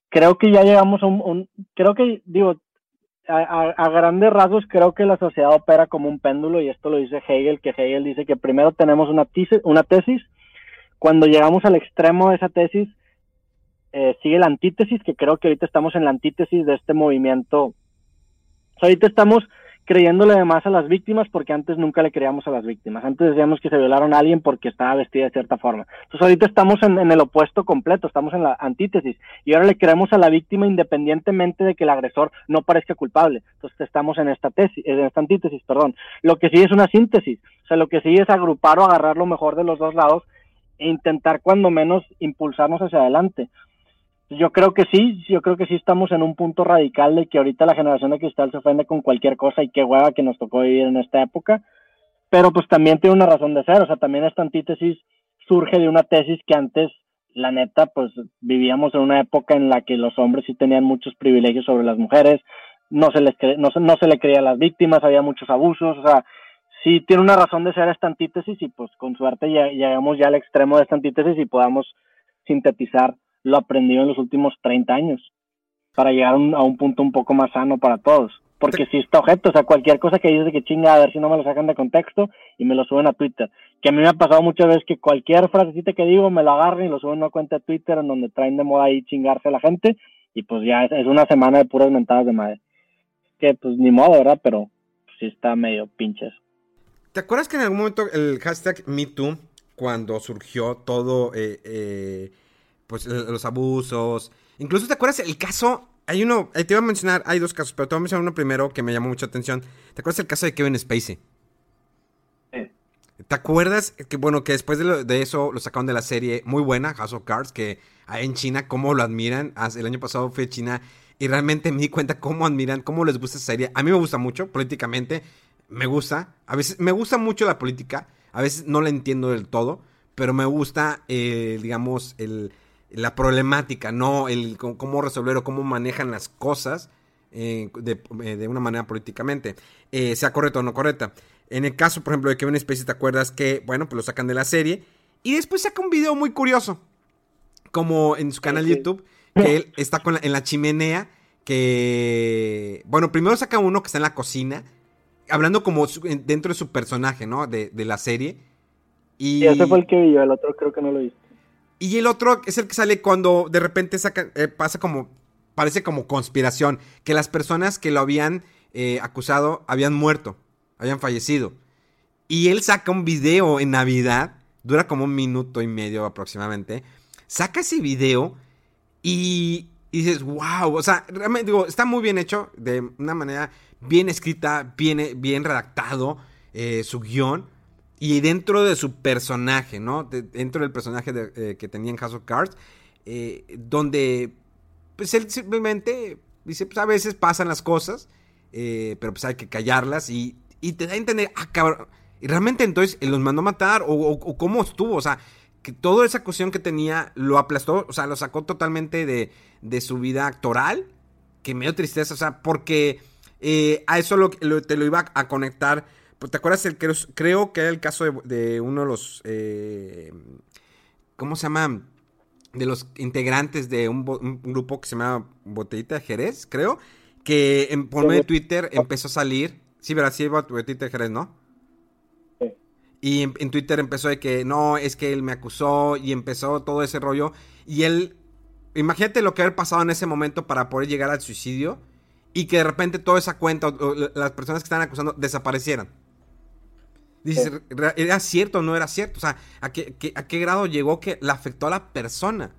Creo que ya llegamos a un, creo que, digo, a, grandes rasgos creo que la sociedad opera como un péndulo y esto lo dice Hegel, que Hegel dice que primero tenemos una, tesis, una tesis, cuando llegamos al extremo de esa tesis, eh, sigue la antítesis, que creo que ahorita estamos en la antítesis de este movimiento. ahorita estamos creyéndole además a las víctimas porque antes nunca le creíamos a las víctimas. Antes decíamos que se violaron a alguien porque estaba vestida de cierta forma. Entonces ahorita estamos en, el opuesto completo, estamos en la antítesis y ahora le creemos a la víctima independientemente de que el agresor no parezca culpable. Entonces estamos en esta tesis, en esta antítesis, perdón. Lo que sí es una síntesis, o sea, lo que sí es agrupar o agarrar lo mejor de los dos lados e intentar cuando menos impulsarnos hacia adelante. Yo creo que sí, yo creo que sí estamos en un punto radical de que ahorita la generación de cristal se ofende con cualquier cosa y qué hueva que nos tocó vivir en esta época. pero pues también tiene una razón de ser, o sea, también esta antítesis surge de una tesis que antes, la neta, pues vivíamos en una época en la que los hombres sí tenían muchos privilegios sobre las mujeres, no se les no, no se le creía a las víctimas, había muchos abusos, o sea, sí tiene una razón de ser esta antítesis y pues con suerte llegamos ya al extremo de esta antítesis y podamos sintetizar lo aprendido en los últimos 30 años para llegar a un, punto un poco más sano para todos. Porque si está objeto, o sea, cualquier cosa que dices de que chinga, a ver si no me lo sacan de contexto y me lo suben a Twitter. Que a mí me ha pasado muchas veces que cualquier frasecita que digo me lo agarren y lo suben a una cuenta de Twitter en donde traen de moda ahí chingarse a la gente y pues ya es, una semana de puras mentadas de madre. Que pues ni modo, ¿verdad? Pero sí está medio pinches. ¿Te acuerdas que en algún momento el hashtag MeToo, cuando surgió todo, eh, eh, pues los abusos, incluso te acuerdas el caso, hay uno, te iba a mencionar, hay dos casos, pero te voy a mencionar uno primero que me llamó mucha atención. ¿Te acuerdas el caso de Kevin Spacey? Sí. ¿Te acuerdas que, bueno, que después de, eso lo sacaron de la serie muy buena, House of Cards, que en China, cómo lo admiran? El año pasado fui a China y realmente me di cuenta cómo admiran, cómo les gusta esa serie. A mí me gusta mucho, políticamente me gusta. A veces me gusta mucho la política. A veces no la entiendo del todo. Pero me gusta, eh, digamos, el, la problemática, no el cómo resolver o cómo manejan las cosas eh, eh, de, una manera políticamente. sea correcto o no correcta. En el caso, por ejemplo, de Kevin Spacey, ¿te acuerdas que, bueno, pues lo sacan de la serie? Y después saca un video muy curioso. Como en su canal de YouTube, que él está con en la chimenea. Que, bueno, primero saca uno que está en la cocina hablando como dentro de su personaje, ¿no? De, la serie. Y ese fue el que vi el otro creo que no lo viste. Y el otro es el que sale cuando de repente saca, eh, pasa como, parece como conspiración, que las personas que lo habían eh, acusado habían muerto, habían fallecido. Y él saca un video en Navidad, dura como un minuto y medio aproximadamente, saca ese video y, y dices, wow, o sea, realmente digo, está muy bien hecho, de una manera bien escrita, bien, bien redactado eh, su guion. Y dentro de su personaje, ¿no? dentro del personaje eh, que tenía en House of Cards, eh, donde pues él simplemente dice, pues a veces pasan las cosas, pero pues hay que callarlas y, te da a entender, ah, cabrón, y realmente entonces él los mandó a matar o, cómo estuvo, o sea, que toda esa cuestión que tenía lo aplastó, o sea, lo sacó totalmente de, de su vida actoral, que me dio tristeza, o sea, porque eh, a eso te lo iba a conectar. Pues, ¿Te acuerdas? El, creo, creo que era el caso de, uno de los... Eh, ¿Cómo se llama? De los integrantes de un, grupo que se llama Botellita de Jerez, creo. Que en, por medio de Twitter empezó a salir. Sí, ¿verdad? Sí, Botellita de Jerez, ¿no? Y en, Twitter empezó de que no, es que él me acusó y empezó todo ese rollo. Y él, imagínate lo que haber pasado en ese momento para poder llegar al suicidio y que de repente toda esa cuenta, o, las personas que están acusando, desaparecieran. Dices, ¿era cierto o no era cierto? O sea, ¿a qué, ¿a qué grado llegó que la afectó a la persona?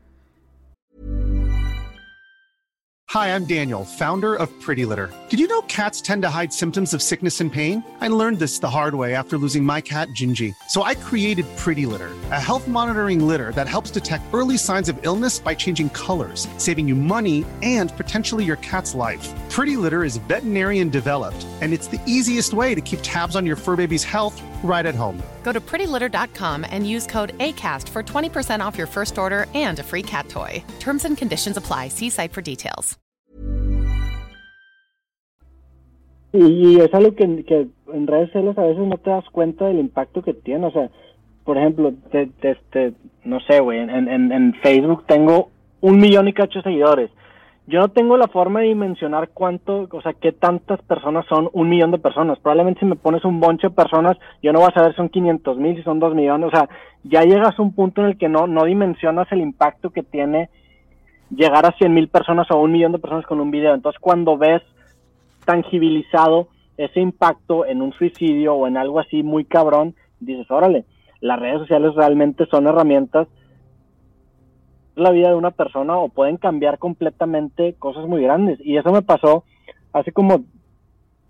Hi, I'm Daniel, founder of Pretty Litter. Did you know cats tend to hide symptoms of sickness and pain? I learned this the hard way after losing my cat, Gingy. So I created Pretty Litter, a health monitoring litter that helps detect early signs of illness by changing colors, saving you money and potentially your cat's life. Pretty Litter is veterinarian developed, and it's the easiest way to keep tabs on your fur baby's health right at home. Go to prettylitter.com and use code ACAST for 20% off your first order and a free cat toy. Terms and conditions apply. See site for details. Y, es algo que, que, en redes sociales a veces no te das cuenta del impacto que tiene. O sea, por ejemplo, te, te, no sé, güey, en, en, en Facebook tengo un millón y cacho seguidores yo no tengo la forma de dimensionar cuánto, o sea, qué tantas personas son un millón de personas. Probablemente si me pones un bonche de personas, yo no voy a saber si son 500 mil, si son 2 millones. O sea, ya llegas a un punto en el que no, no dimensionas el impacto que tiene llegar a 100 mil personas o un millón de personas con un video. Entonces, cuando ves tangibilizado ese impacto en un suicidio o en algo así muy cabrón, dices, órale, las redes sociales realmente son herramientas la vida de una persona o pueden cambiar completamente cosas muy grandes. Y eso me pasó hace como,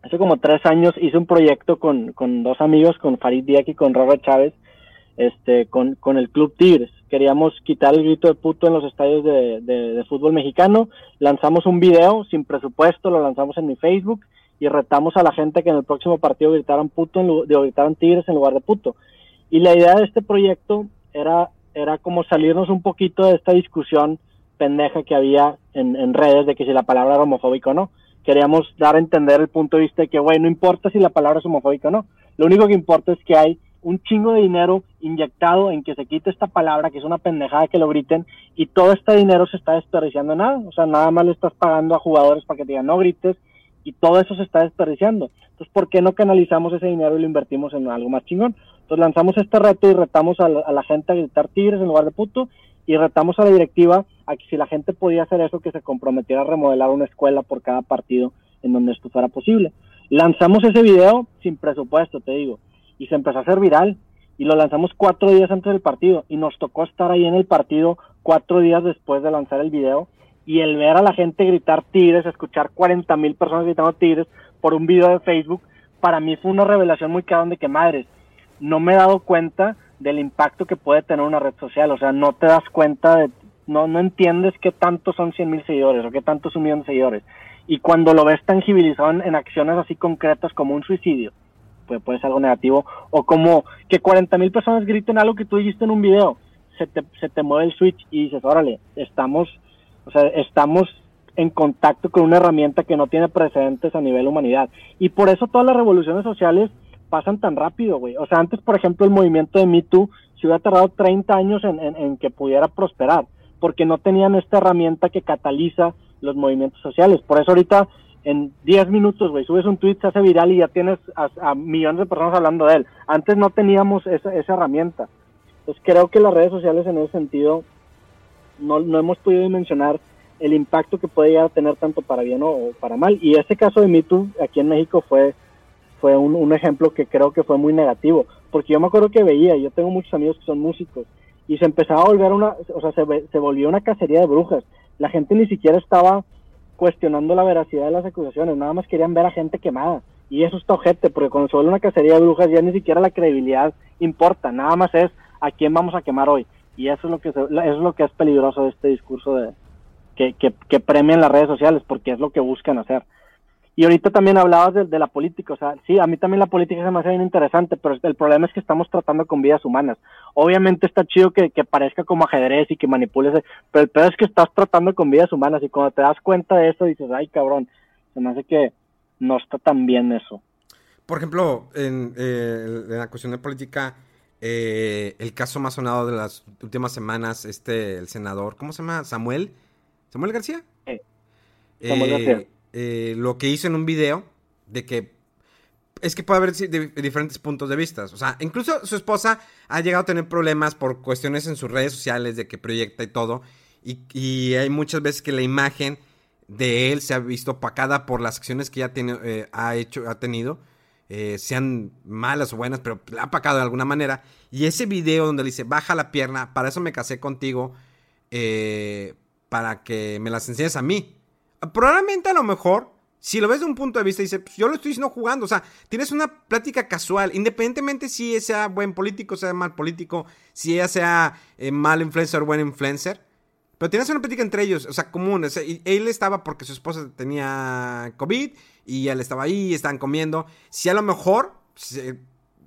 hace como tres años, hice un proyecto con, con dos amigos, con Farid Diak y con Robert Chávez, este, con, con el Club Tigres. Queríamos quitar el grito de puto en los estadios de, de, fútbol mexicano. Lanzamos un video sin presupuesto, lo lanzamos en mi Facebook y retamos a la gente que en el próximo partido gritaran puto, en, gritaran tigres en lugar de puto. Y la idea de este proyecto era, era como salirnos un poquito de esta discusión pendeja que había en, redes de que si la palabra era homofóbica o no. Queríamos dar a entender el punto de vista de que, güey, no importa si la palabra es homofóbica o no. Lo único que importa es que hay un chingo de dinero inyectado en que se quite esta palabra, que es una pendejada que lo griten, y todo este dinero se está desperdiciando en nada. O sea, nada más le estás pagando a jugadores para que te digan no grites, y todo eso se está desperdiciando. Entonces, ¿por qué no canalizamos ese dinero y lo invertimos en algo más chingón? Entonces lanzamos este reto y retamos a la, gente a gritar tigres en lugar de puto, y retamos a la directiva a que si la gente podía hacer eso, que se comprometiera a remodelar una escuela por cada partido en donde esto fuera posible. Lanzamos ese video sin presupuesto, te digo y se empezó a hacer viral y lo lanzamos cuatro días antes del partido y nos tocó estar ahí en el partido cuatro días después de lanzar el video y el ver a la gente gritar Tigres, escuchar 40 mil personas gritando Tigres por un video de Facebook, para mí fue una revelación muy clara de que madres, no me he dado cuenta del impacto que puede tener una red social, o sea, no te das cuenta de, no, no entiendes qué tanto son 100 mil seguidores o qué tanto es un millón de seguidores. Y cuando lo ves tangibilizado en acciones así concretas como un suicidio, puede, ser algo negativo, o como que 40 mil personas griten algo que tú dijiste en un video, se te, se te mueve el switch y dices, órale, estamos, o sea, estamos en contacto con una herramienta que no tiene precedentes a nivel humanidad. Y por eso todas las revoluciones sociales pasan tan rápido, güey. O sea, antes, por ejemplo, el movimiento de Me Too se hubiera tardado 30 años en, en que pudiera prosperar, porque no tenían esta herramienta que cataliza los movimientos sociales. Por eso ahorita en 10 minutos, güey, subes un tweet, se hace viral y ya tienes a, millones de personas hablando de él. Antes no teníamos esa, herramienta. Entonces creo que las redes sociales en ese sentido no, no hemos podido dimensionar el impacto que puede llegar tener tanto para bien o, para mal. Y ese caso de MeToo aquí en México fue, fue un, un, ejemplo que creo que fue muy negativo. Porque yo me acuerdo que veía, yo tengo muchos amigos que son músicos, y se empezaba a volver una, o sea, se, se volvió una cacería de brujas. La gente ni siquiera estaba cuestionando la veracidad de las acusaciones, nada más querían ver a gente quemada. Y eso está ojete, porque cuando se vuelve una cacería de brujas ya ni siquiera la credibilidad importa, nada más es a quién vamos a quemar hoy. Y eso es lo que, eso es, lo que es peligroso de este discurso de que, que, que premian las redes sociales, porque es lo que buscan hacer. Y ahorita también hablabas de, la política, o sea, sí, a mí también la política se me hace bien interesante, pero el problema es que estamos tratando con vidas humanas. Obviamente está chido que, parezca como ajedrez y que manipules, pero el peor es que estás tratando con vidas humanas y cuando te das cuenta de eso dices, ay cabrón, se me hace que no está tan bien eso. Por ejemplo, en, eh, la cuestión de política, eh, el caso más sonado de las últimas semanas, este, el senador, ¿cómo se llama? Samuel, Samuel García. Samuel García eh, eh, lo que hizo en un video de que es que puede haber diferentes puntos de vista. O sea, incluso su esposa ha llegado a tener problemas por cuestiones en sus redes sociales de que proyecta y todo. Y, hay muchas veces que la imagen de él se ha visto opacada por las acciones que ya tiene, eh, ha hecho, ha tenido. Eh, sean malas o buenas, pero la ha apacado de alguna manera. Y ese video donde le dice, baja la pierna, para eso me casé contigo, para que me las enseñes a mí probablemente a lo mejor, si lo ves de un punto de vista, dice, pues yo lo estoy diciendo jugando. O sea, tienes una plática casual, independientemente si sea buen político, sea mal político, si ella sea eh, mal influencer o buen influencer. Pero tienes una plática entre ellos, o sea, común. él estaba porque su esposa tenía COVID y él estaba ahí, estaban comiendo. Si a lo mejor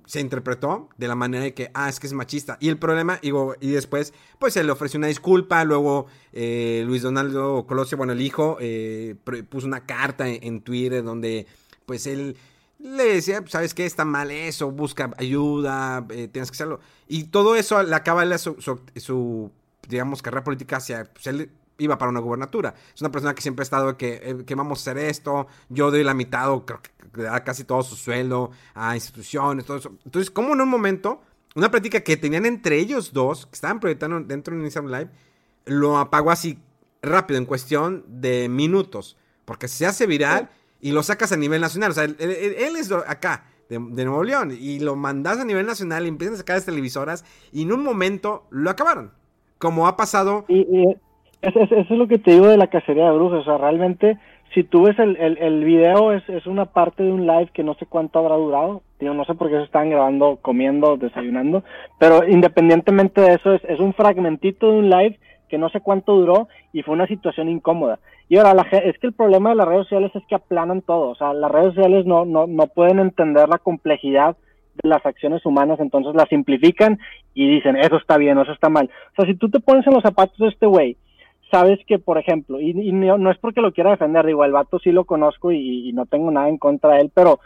se interpretó de la manera de que, ah, es que es machista. Y el problema, y después, pues se le ofreció una disculpa. Luego, eh, Luis Donaldo Colosio, bueno, el hijo, eh, puso una carta en, Twitter donde, pues él le decía, pues, ¿sabes qué? Está mal eso, busca ayuda, eh, tienes que hacerlo. Y todo eso le acaba su, su, digamos, carrera política hacia, pues él iba para una gubernatura. Es una persona que siempre ha estado que, eh, que vamos a hacer esto, yo doy la mitad o creo que da casi todo su sueldo a instituciones, todo eso. Entonces, como en un momento, una práctica que tenían entre ellos dos, que estaban proyectando dentro de Instagram Live, lo apagó así rápido, en cuestión de minutos, porque se hace viral y lo sacas a nivel nacional. O sea, él, es acá. De, Nuevo León y lo mandas a nivel nacional y empiezan a sacar las televisoras y en un momento lo acabaron como ha pasado eso, es lo que te digo de la cacería de brujas. O sea, realmente, si tú ves el, el, video, es, es una parte de un live que no sé cuánto habrá durado. Digo, no sé por qué se estaban grabando, comiendo, desayunando. Pero independientemente de eso, es, es un fragmentito de un live que no sé cuánto duró y fue una situación incómoda. Y ahora, la, es que el problema de las redes sociales es que aplanan todo, o sea, las redes sociales no, no, no pueden entender la complejidad de las acciones humanas, entonces las simplifican y dicen, eso está bien, eso está mal. O sea, si tú te pones en los zapatos de este güey, sabes que, por ejemplo, y, no, es porque lo quiera defender, digo, el vato sí lo conozco y, no tengo nada en contra de él, pero,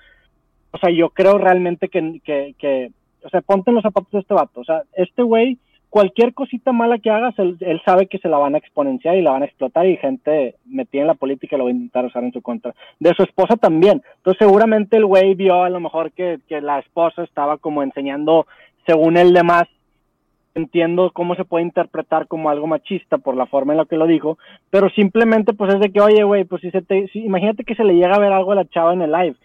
o sea, yo creo realmente que, o sea, ponte en los zapatos de este vato, o sea, este güey cualquier cosita mala que hagas, él, sabe que se la van a exponenciar y la van a explotar y gente metida en la política lo va a intentar usar en su contra. De su esposa también. Entonces seguramente el güey vio a lo mejor que, que la esposa estaba como enseñando, según él demás, entiendo cómo se puede interpretar como algo machista por la forma en la que lo dijo, pero simplemente pues es de que, oye, güey, pues si se te, imagínate que se le llega a ver algo a la chava en el live,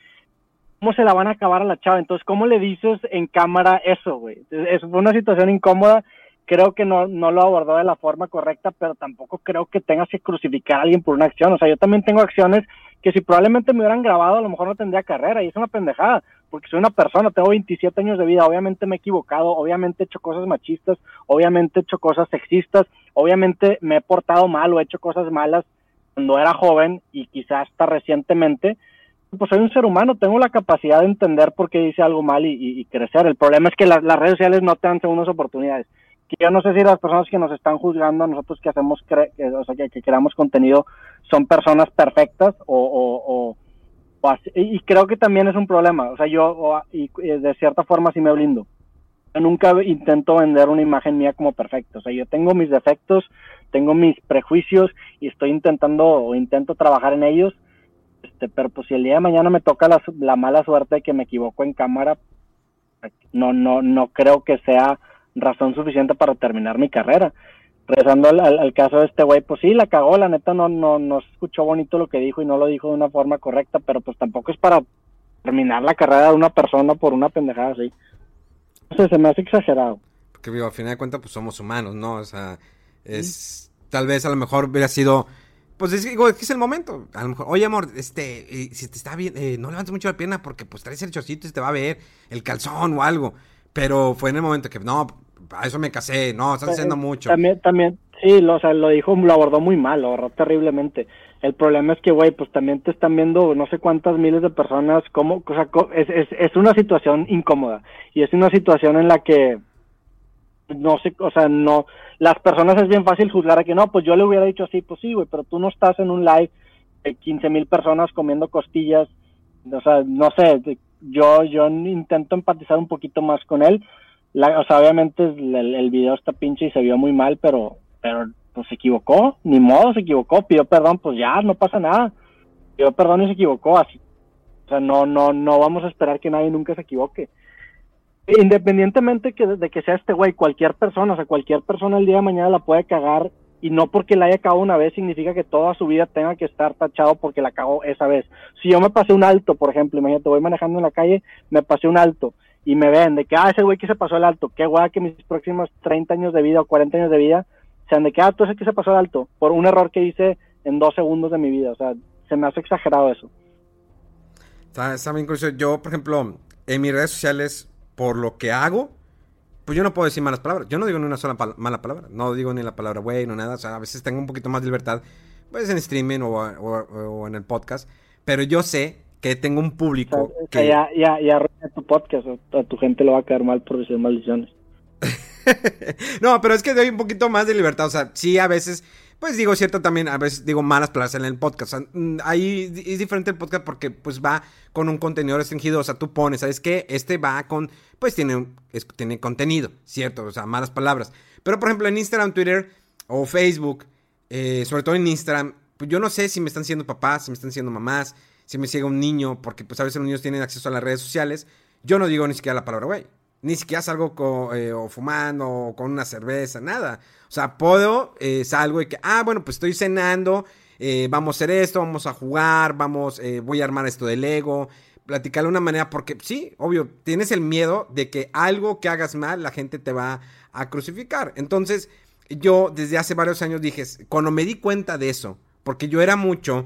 ¿cómo se la van a acabar a la chava? Entonces, ¿cómo le dices en cámara eso, güey? Es, una situación incómoda creo que no, no lo abordó de la forma correcta, pero tampoco creo que tengas que crucificar a alguien por una acción. O sea, yo también tengo acciones que si probablemente me hubieran grabado, a lo mejor no tendría carrera, y es una pendejada, porque soy una persona, tengo 27 años de vida, obviamente me he equivocado, obviamente he hecho cosas machistas, obviamente he hecho cosas sexistas, obviamente me he portado mal o he hecho cosas malas cuando era joven y quizás hasta recientemente, pues soy un ser humano, tengo la capacidad de entender por qué hice algo mal y, crecer. El problema es que las redes sociales no te dan segundas oportunidades que yo no sé si las personas que nos están juzgando nosotros que hacemos, o sea, que, creamos contenido, son personas perfectas o, o, así, y creo que también es un problema, o sea, yo y, de cierta forma sí me blindo. Yo nunca intento vender una imagen mía como perfecta, o sea, yo tengo mis defectos, tengo mis prejuicios y estoy intentando o intento trabajar en ellos, este, pero pues si el día de mañana me toca la, la mala suerte de que me equivoco en cámara, no, no, no creo que sea razón suficiente para terminar mi carrera. Regresando al, caso de este güey, pues sí, la cagó, la neta no, no, no escuchó bonito lo que dijo y no lo dijo de una forma correcta, pero pues tampoco es para terminar la carrera de una persona por una pendejada así. O sea, se me hace exagerado. Porque digo, al final de cuentas, pues somos humanos, ¿no? O sea, es... Tal vez a lo mejor hubiera sido... Pues es, digo, es que es el momento. A lo mejor, oye amor, este, eh, si te está bien, eh, no levantes mucho la pierna porque pues traes el chorcito y te va a ver el calzón o algo. Pero fue en el momento que, no, a eso me casé, no, estás haciendo mucho. También, también, sí, lo, o sea, lo dijo, lo abordó muy mal, lo abordó terriblemente. El problema es que, güey, pues también te están viendo no sé cuántas miles de personas, como, o sea, es, es, es una situación incómoda y es una situación en la que no sé, o sea, no, las personas es bien fácil juzgar a que no, pues yo le hubiera dicho así, pues sí, güey, pero tú no estás en un live de 15 mil personas comiendo costillas, o sea, no sé, yo, yo intento empatizar un poquito más con él, o sea, obviamente el, video está pinche y se vio muy mal, pero, pero pues se equivocó, ni modo, se equivocó, pidió perdón, pues ya, no pasa nada. Pidió perdón y se equivocó, así. O sea, no, no, no vamos a esperar que nadie nunca se equivoque. Independientemente de que sea este güey, cualquier persona, o sea, cualquier persona el día de mañana la puede cagar y no porque la haya cagado una vez significa que toda su vida tenga que estar tachado porque la cagó esa vez. Si yo me pasé un alto, por ejemplo, imagínate, voy manejando en la calle, me pasé un alto y me ven de que, ah, ese güey que se pasó el alto, qué guay que mis próximos 30 años de vida o 40 años de vida sean de que, ah, tú ese que se pasó el alto, por un error que hice en dos segundos de mi vida. O sea, se me hace exagerado eso. Está, bien Yo, por ejemplo, en mis redes sociales, por lo que hago, pues yo no puedo decir malas palabras. Yo no digo ni una sola mala palabra. No digo ni la palabra güey, no nada. O sea, a veces tengo un poquito más de libertad, pues en streaming o, o en el podcast. Pero yo sé que tengo un público que... Ya, ya, ya tu podcast, a tu gente lo va a quedar mal por decir maldiciones. no, pero es que doy un poquito más de libertad, o sea, sí a veces, pues digo cierto también, a veces digo malas palabras en el podcast, mm, ahí es diferente el podcast porque pues va con un contenido restringido, o sea, tú pones, ¿sabes qué? Este va con, pues tiene, tiene contenido, ¿cierto? O sea, malas palabras. Pero por ejemplo en Instagram, Twitter o Facebook, eh, sobre todo en Instagram, pues yo no sé si me están siendo papás, si me están siendo mamás, si me sigue un niño, porque pues a veces los niños tienen acceso a las redes sociales, yo no digo ni siquiera la palabra güey. Ni siquiera salgo con, eh, o fumando o con una cerveza, nada. O sea, puedo, eh, salgo y que, ah, bueno, pues estoy cenando, eh, vamos a hacer esto, vamos a jugar, vamos, voy a armar esto de Lego, platicarle de una manera, porque sí, obvio, tienes el miedo de que algo que hagas mal, la gente te va a crucificar. Entonces, yo desde hace varios años dije, cuando me di cuenta de eso, porque yo era mucho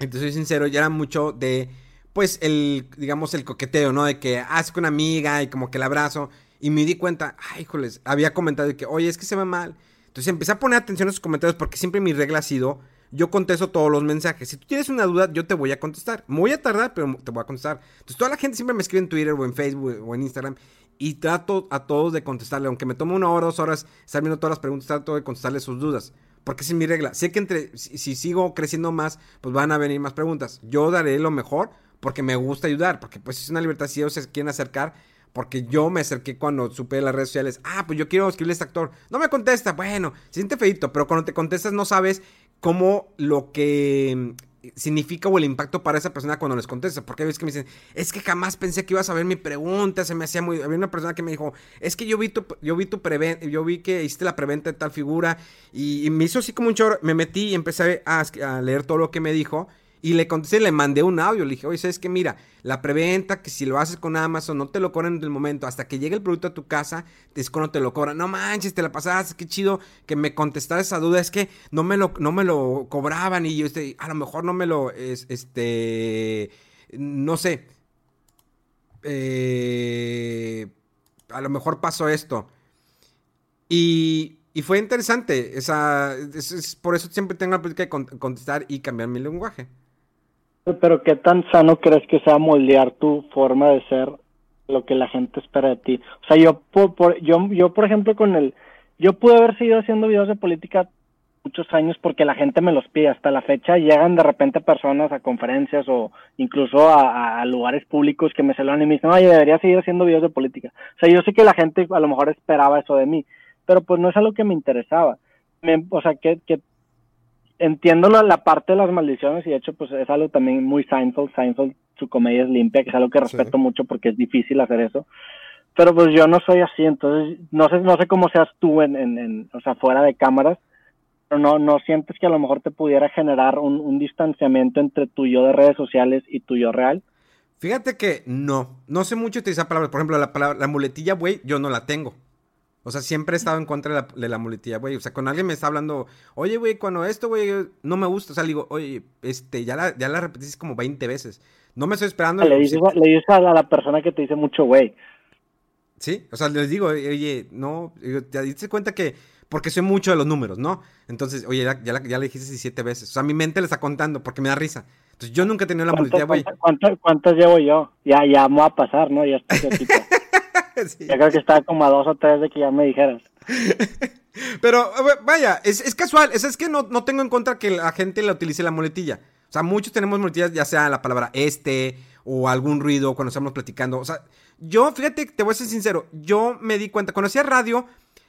entonces, soy sincero, ya era mucho de, pues, el, digamos, el coqueteo, ¿no? De que haces con una amiga y como que el abrazo. Y me di cuenta, ay, híjoles, había comentado de que, oye, es que se ve mal. Entonces empecé a poner atención a sus comentarios porque siempre mi regla ha sido, yo contesto todos los mensajes. Si tú tienes una duda, yo te voy a contestar. Me voy a tardar, pero te voy a contestar. Entonces toda la gente siempre me escribe en Twitter o en Facebook o en Instagram y trato a todos de contestarle. Aunque me tome una hora, dos horas estar viendo todas las preguntas, trato de contestarle sus dudas. Porque esa es mi regla. Sé que entre, si, sigo creciendo más, pues van a venir más preguntas. Yo daré lo mejor porque me gusta ayudar. Porque pues es una libertad si ellos se quieren acercar porque yo me acerqué cuando supe las redes sociales. Ah, pues yo quiero escribirle a este actor. No me contesta. Bueno, se siente feito, pero cuando te contestas no sabes cómo lo que significa o el impacto para esa persona cuando les contesta. Porque hay veces que me dicen, es que jamás pensé que ibas a ver mi pregunta, se me hacía muy... Había una persona que me dijo, es que yo vi tu, yo vi tu preventa, yo vi que hiciste la preventa de tal figura y, me hizo así como un chorro, me metí y empecé a, a leer todo lo que me dijo y le contesté, le mandé un audio, le dije, oye, ¿sabes qué? Mira, la preventa, que si lo haces con Amazon, no te lo cobran en el momento, hasta que llegue el producto a tu casa, es cuando te lo cobran. No manches, te la pasaste, qué chido que me contestara esa duda, es que no me lo, no me lo cobraban y yo, este, a lo mejor no me lo, es, este, no sé, eh, a lo mejor pasó esto. Y, y fue interesante, esa, es, por eso siempre tengo de contestar y cambiar mi lenguaje. Pero qué tan sano crees que sea moldear tu forma de ser lo que la gente espera de ti. O sea, yo por, yo yo por ejemplo con el yo pude haber seguido haciendo videos de política muchos años porque la gente me los pide. Hasta la fecha llegan de repente personas a conferencias o incluso a, lugares públicos que me saludan y me dicen oye debería seguir haciendo videos de política o sea yo sé que la gente a lo mejor esperaba eso de mí pero pues no es algo que me interesaba. O sea que, que entiendo la, parte de las maldiciones y de hecho pues es algo también muy Seinfeld, Seinfeld su comedia es limpia, que es algo que respeto mucho porque es difícil hacer eso, pero pues yo no soy así, entonces no sé, no sé cómo seas tú en, en, o sea, fuera de cámaras, pero no, no sientes que a lo mejor te pudiera generar un, un distanciamiento entre tu yo de redes sociales y tu yo real. Fíjate que no, no sé mucho utilizar palabras, por ejemplo, la palabra, la muletilla, güey, yo no la tengo. O sea, siempre he estado en contra de la, muletilla, güey. O sea, cuando alguien me está hablando, oye, güey, cuando esto, güey, no me gusta. O sea, le digo, oye, este, ya la, ya la repetís como 20 veces. No me estoy esperando. Le dices, le dices a la persona que te dice mucho, güey. Sí, o sea, les digo, oye, no, te diste cuenta que, porque soy mucho de los números, ¿no? Entonces, oye, ya, ya, ya le dijiste 17 veces. O sea, mi mente le está contando porque me da risa. Entonces, yo nunca he tenido la muletilla, güey. ¿cuántas, ¿cuántas, llevo yo? Ya, ya vamos a pasar, ¿no? Ya estoy Ya creo que estaba como a dos o tres de que ya me dijeras. Pero, vaya, es, casual. Es, es que no, no, tengo en contra que la gente la utilice la muletilla. O sea, muchos tenemos muletillas, ya sea la palabra este o algún ruido cuando estamos platicando. O sea, yo, fíjate, te voy a ser sincero. Yo me di cuenta, cuando hacía radio,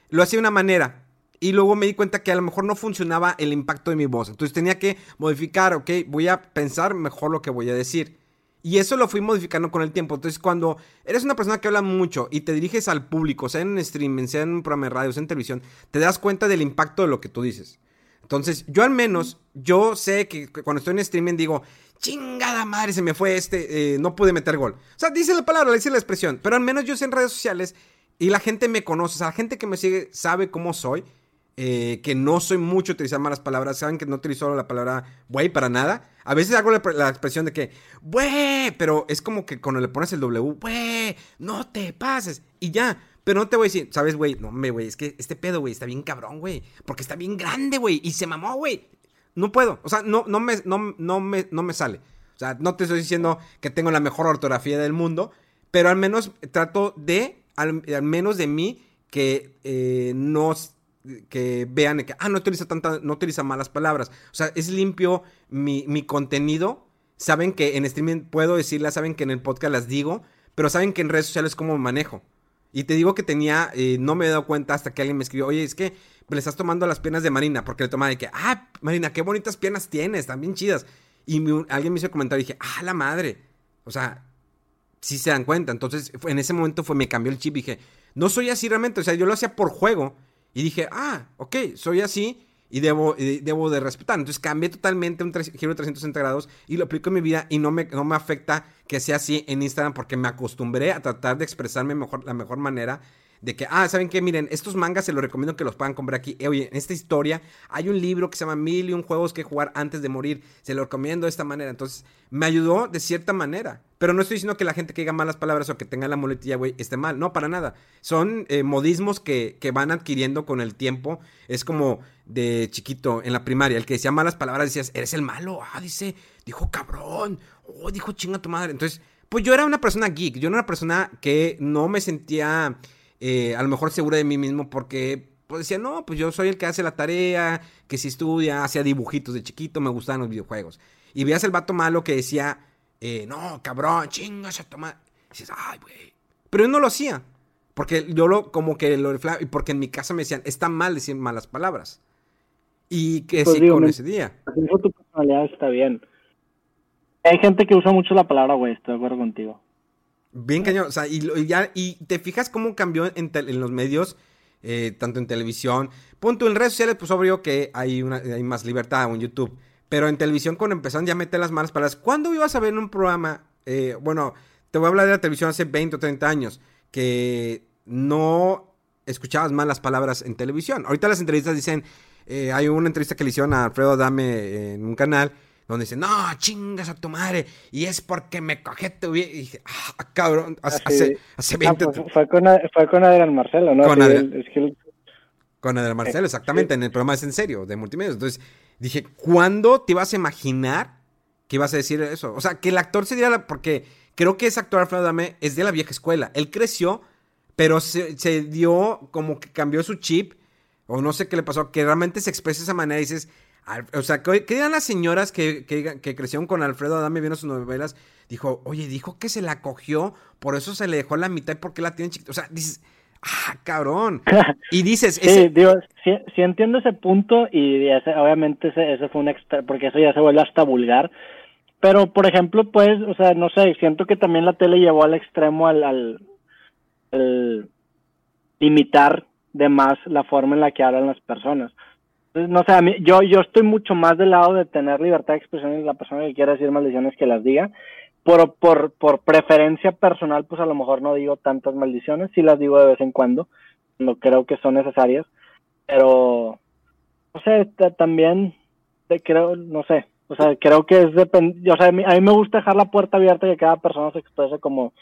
lo hacía de una manera. Y luego me di cuenta que a lo mejor no funcionaba el impacto de mi voz. Entonces tenía que modificar, ok, voy a pensar mejor lo que voy a decir. Y eso lo fui modificando con el tiempo. Entonces, cuando eres una persona que habla mucho y te diriges al público, sea en streaming, sea en un programa de radio, sea en televisión, te das cuenta del impacto de lo que tú dices. Entonces, yo al menos, yo sé que cuando estoy en streaming digo, chingada madre, se me fue este, eh, no pude meter gol. O sea, dice la palabra, dice la expresión. Pero al menos yo sé en redes sociales y la gente me conoce, o sea, la gente que me sigue sabe cómo soy. Eh, que no soy mucho utilizar malas palabras, saben que no utilizo la palabra güey para nada. A veces hago la, expresión de que, güey, pero es como que cuando le pones el W, güey, no te pases. Y ya, pero no te voy a decir, ¿sabes, güey? No, me, güey, es que este pedo, güey, está bien cabrón, güey. Porque está bien grande, güey. Y se mamó, güey. No puedo. O sea, no, no, me, no, no, me, no me sale. O sea, no te estoy diciendo que tengo la mejor ortografía del mundo. Pero al menos trato de, al, menos de mí, que eh, no que vean que, ah, no utiliza tanta, no utiliza malas palabras. O sea, es limpio mi, mi contenido. Saben que en streaming puedo decirlas, saben que en el podcast las digo, pero saben que en redes sociales cómo manejo. Y te digo que tenía, eh, no me he dado cuenta hasta que alguien me escribió, oye, es que le estás tomando las piernas de Marina, porque le tomaba de que, ah, Marina, qué bonitas piernas tienes, están bien chidas. Y alguien me hizo el comentario y dije, ah, la madre. O sea, sí se dan cuenta. Entonces, en ese momento fue, me cambió el chip y dije, no soy así realmente, o sea, yo lo hacía por juego. Y dije, ah, ok, soy así y debo, de respetar. Entonces cambié totalmente un giro de 360 grados y lo aplico en mi vida y no me, no me afecta que sea así en Instagram porque me acostumbré a tratar de expresarme mejor, la mejor manera de que, ah, ¿saben qué? Miren, estos mangas se los recomiendo que los puedan comprar aquí. Eh, oye, en esta historia hay un libro que se llama Mil y un juegos que jugar antes de morir. Se lo recomiendo de esta manera. Entonces, me ayudó de cierta manera. Pero no estoy diciendo que la gente que diga malas palabras o que tenga la muletilla, güey, esté mal. No, para nada. Son eh, modismos que, que van adquiriendo con el tiempo. Es como de chiquito en la primaria. El que decía malas palabras decías, eres el malo. Ah, dice, dijo cabrón. Oh, dijo chinga tu madre. Entonces, pues yo era una persona geek. Yo era una persona que no me sentía eh, a lo mejor segura de mí mismo porque pues decía, no, pues yo soy el que hace la tarea, que si estudia, hacía dibujitos de chiquito, me gustaban los videojuegos. Y veías el vato malo que decía, eh, no, cabrón, chingas a tomar. Y dices, ay, güey. Pero yo no lo hacía. Porque yo lo, como que lo y porque en mi casa me decían, está mal decir malas palabras. Y que pues sí con ese día. Tu personalidad está bien. Hay gente que usa mucho la palabra, güey, estoy de acuerdo contigo. Bien cañón, o sea, y, ya, y te fijas cómo cambió en, los medios, eh, tanto en televisión, punto, en redes sociales, pues obvio que hay, una, hay más libertad, en YouTube, pero en televisión cuando empezaron ya a meter las malas palabras, ¿cuándo ibas a ver en un programa, eh, bueno, te voy a hablar de la televisión hace 20 o 30 años, que no escuchabas malas palabras en televisión? Ahorita las entrevistas dicen, eh, hay una entrevista que le hicieron a Alfredo Dame en un canal, donde dice, no, chingas a tu madre, y es porque me cogí tu Y dije, ah, cabrón, hace, hace, 20... Ah, pues, fue, con, fue con Adrián Marcelo, ¿no? Con, Adrián, con Adrián Marcelo, exactamente, en el programa Es en Serio, de Multimedia. Entonces, dije, ¿cuándo te ibas a imaginar que ibas a decir eso? O sea, que el actor se diera, porque creo que ese actor Alfredo Dame es de la vieja escuela. Él creció, pero se, se dio como que cambió su chip, o no sé qué le pasó, que realmente se expresa de esa manera y dices o sea, ¿qué dirán las señoras que, que, crecieron con Alfredo Adame viendo sus novelas? Dijo, oye, dijo que se la cogió, por eso se le dejó la mitad y porque la tiene chiquita. O sea, dices, ah, cabrón. Y dices, sí, digo, sí, entiendo ese punto y obviamente ese, fue un extra, porque eso ya se vuelve hasta vulgar. Pero, por ejemplo, pues, o sea, no sé, siento que también la tele llevó al extremo al, al limitar de más la forma en la que hablan las personas. Pues, no sé, a mí, yo, yo estoy mucho más del lado de tener libertad de expresión y la persona que quiera decir maldiciones que las diga. Por, por, por preferencia personal, pues a lo mejor no digo tantas maldiciones, sí las digo de vez en cuando, no creo que son necesarias, pero, no sé, también creo, no sé, o sea, creo que es depende, o sea, a mí, a mí me gusta dejar la puerta abierta que cada persona se exprese como,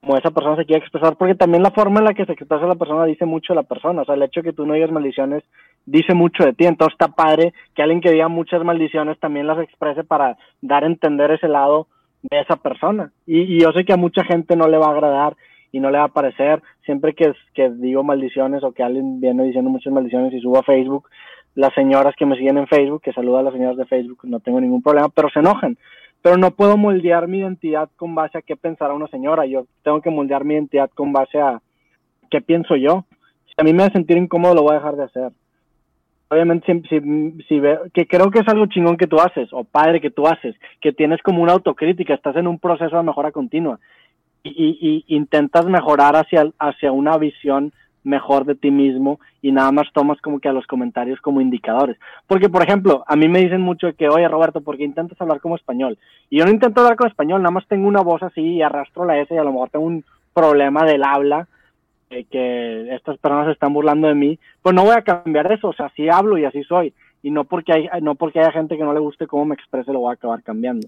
como esa persona se quiere expresar, porque también la forma en la que se expresa la persona dice mucho de la persona, o sea, el hecho de que tú no digas maldiciones dice mucho de ti, entonces está padre que alguien que diga muchas maldiciones también las exprese para dar a entender ese lado de esa persona, y, yo sé que a mucha gente no le va a agradar y no le va a parecer, siempre que, que digo maldiciones o que alguien viene diciendo muchas maldiciones y subo a Facebook, las señoras que me siguen en Facebook, que saluda a las señoras de Facebook, no tengo ningún problema, pero se enojan, pero no puedo moldear mi identidad con base a qué pensará una señora. Yo tengo que moldear mi identidad con base a qué pienso yo. Si a mí me hace sentir incómodo, lo voy a dejar de hacer. Obviamente, si, si, veo, que creo que es algo chingón que tú haces, o padre que tú haces, que tienes como una autocrítica, estás en un proceso de mejora continua y, y intentas mejorar hacia, hacia una visión mejor de ti mismo y nada más tomas como que a los comentarios como indicadores. Porque, por ejemplo, a mí me dicen mucho que, oye, Roberto, ¿por qué intentas hablar como español? Y yo no intento hablar como español, nada más tengo una voz así y arrastro la S y a lo mejor tengo un problema del habla, eh, que estas personas están burlando de mí, pues no voy a cambiar eso, o sea, así hablo y así soy. Y no porque, hay, no porque haya gente que no le guste cómo me exprese, lo voy a acabar cambiando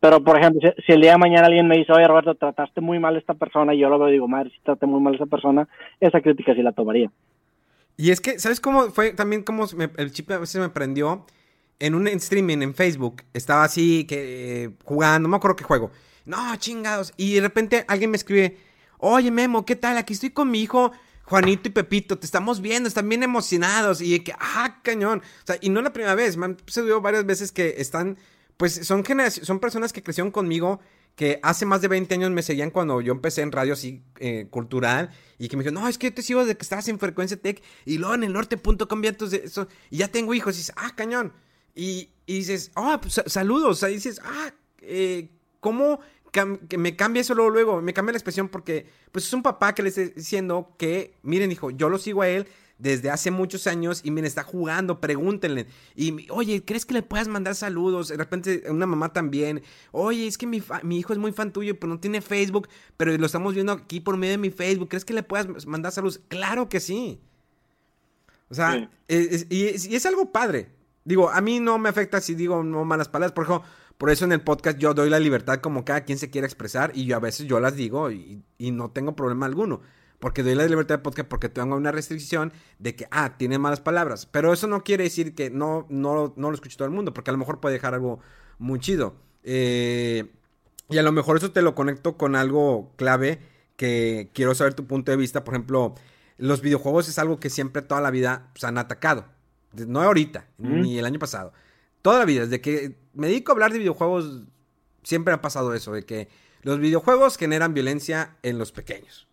pero, por ejemplo, si, el día de mañana alguien me dice, oye, Roberto, trataste muy mal a esta persona, y yo lo veo y digo, madre, si traté muy mal a esa persona, esa crítica sí la tomaría. Y es que, ¿sabes cómo fue también cómo el chip a veces me prendió? En un streaming en Facebook, estaba así, que jugando, no me acuerdo qué juego. No, chingados. Y de repente alguien me escribe, oye, Memo, ¿qué tal? Aquí estoy con mi hijo Juanito y Pepito, te estamos viendo, están bien emocionados. Y que, ah, cañón. O sea, y no la primera vez, me han sucedido varias veces que están pues son, son personas que crecieron conmigo, que hace más de 20 años me seguían cuando yo empecé en radio así eh, cultural y que me dijeron, no, es que yo te sigo desde que estabas en Frecuencia Tech y luego en el norte.com eso y ya tengo hijos y dices, ah, cañón. Y, dices, ah, pues saludos, y dices, ah, eh, ¿cómo que me cambia eso luego, luego? Me cambia la expresión porque pues es un papá que le está diciendo que, miren, hijo, yo lo sigo a él desde hace muchos años y me está jugando, pregúntenle. Y, oye, ¿crees que le puedas mandar saludos? De repente, una mamá también. Oye, es que mi, mi hijo es muy fan tuyo, pero no tiene Facebook, pero lo estamos viendo aquí por medio de mi Facebook. ¿Crees que le puedas mandar saludos? Claro que sí. O sea, y, es, algo padre. Digo, a mí no me afecta si digo no malas palabras. Por ejemplo, por eso en el podcast yo doy la libertad como cada quien se quiera expresar y yo a veces yo las digo y, y no tengo problema alguno. Porque doy la libertad de podcast porque tengo una restricción de que, ah, tiene malas palabras. Pero eso no quiere decir que no, no, no lo escuche todo el mundo, porque a lo mejor puede dejar algo muy chido. Eh, y a lo mejor eso te lo conecto con algo clave que quiero saber tu punto de vista. Por ejemplo, los videojuegos es algo que siempre toda la vida se han atacado. No ahorita, ni el año pasado. Toda la vida, desde que me dedico a hablar de videojuegos, siempre ha pasado eso, de que los videojuegos generan violencia en los pequeños.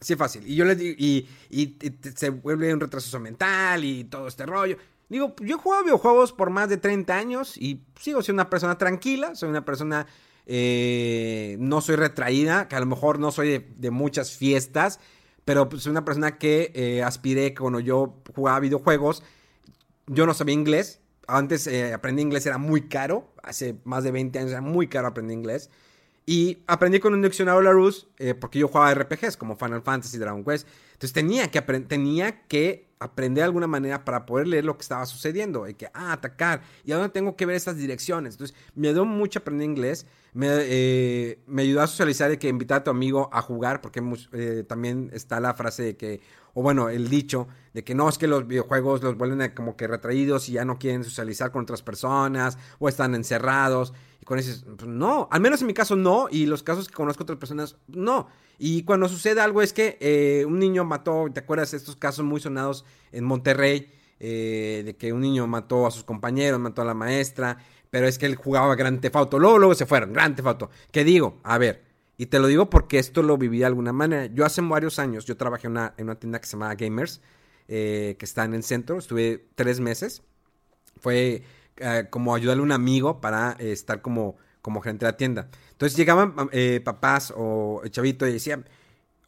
Así fácil. Y yo les digo, y, y, se vuelve un retraso mental y todo este rollo. Digo, yo he jugado videojuegos por más de 30 años y sigo siendo una persona tranquila, soy una persona, eh, no soy retraída, que a lo mejor no soy de, muchas fiestas, pero pues, soy una persona que eh, aspiré cuando yo jugaba videojuegos, yo no sabía inglés, antes eh, aprendí inglés, era muy caro, hace más de 20 años era muy caro aprender inglés. Y aprendí con un diccionario Larousse, eh, porque yo jugaba RPGs como Final Fantasy, Dragon Quest. Entonces tenía que, tenía que aprender de alguna manera para poder leer lo que estaba sucediendo. Hay que, ah, atacar. ¿Y a dónde tengo que ver estas direcciones? Entonces me ayudó mucho aprender inglés. Me, eh, me ayudó a socializar de que invitar a tu amigo a jugar, porque eh, también está la frase de que, o bueno, el dicho de que no es que los videojuegos los vuelven como que retraídos y ya no quieren socializar con otras personas o están encerrados. Y con eso, pues, no, al menos en mi caso no, y los casos que conozco otras personas, no. Y cuando sucede algo es que eh, un niño mató, ¿te acuerdas de estos casos muy sonados en Monterrey? Eh, de que un niño mató a sus compañeros, mató a la maestra, pero es que él jugaba Gran Tefauto, luego, luego se fueron, Gran Tefauto. ¿Qué digo? A ver, y te lo digo porque esto lo viví de alguna manera. Yo hace varios años, yo trabajé una, en una tienda que se llamaba Gamers, eh, que está en el centro, estuve tres meses. Fue eh, como ayudarle a un amigo para estar como, como gerente de la tienda. Entonces llegaban papás o chavito y decían,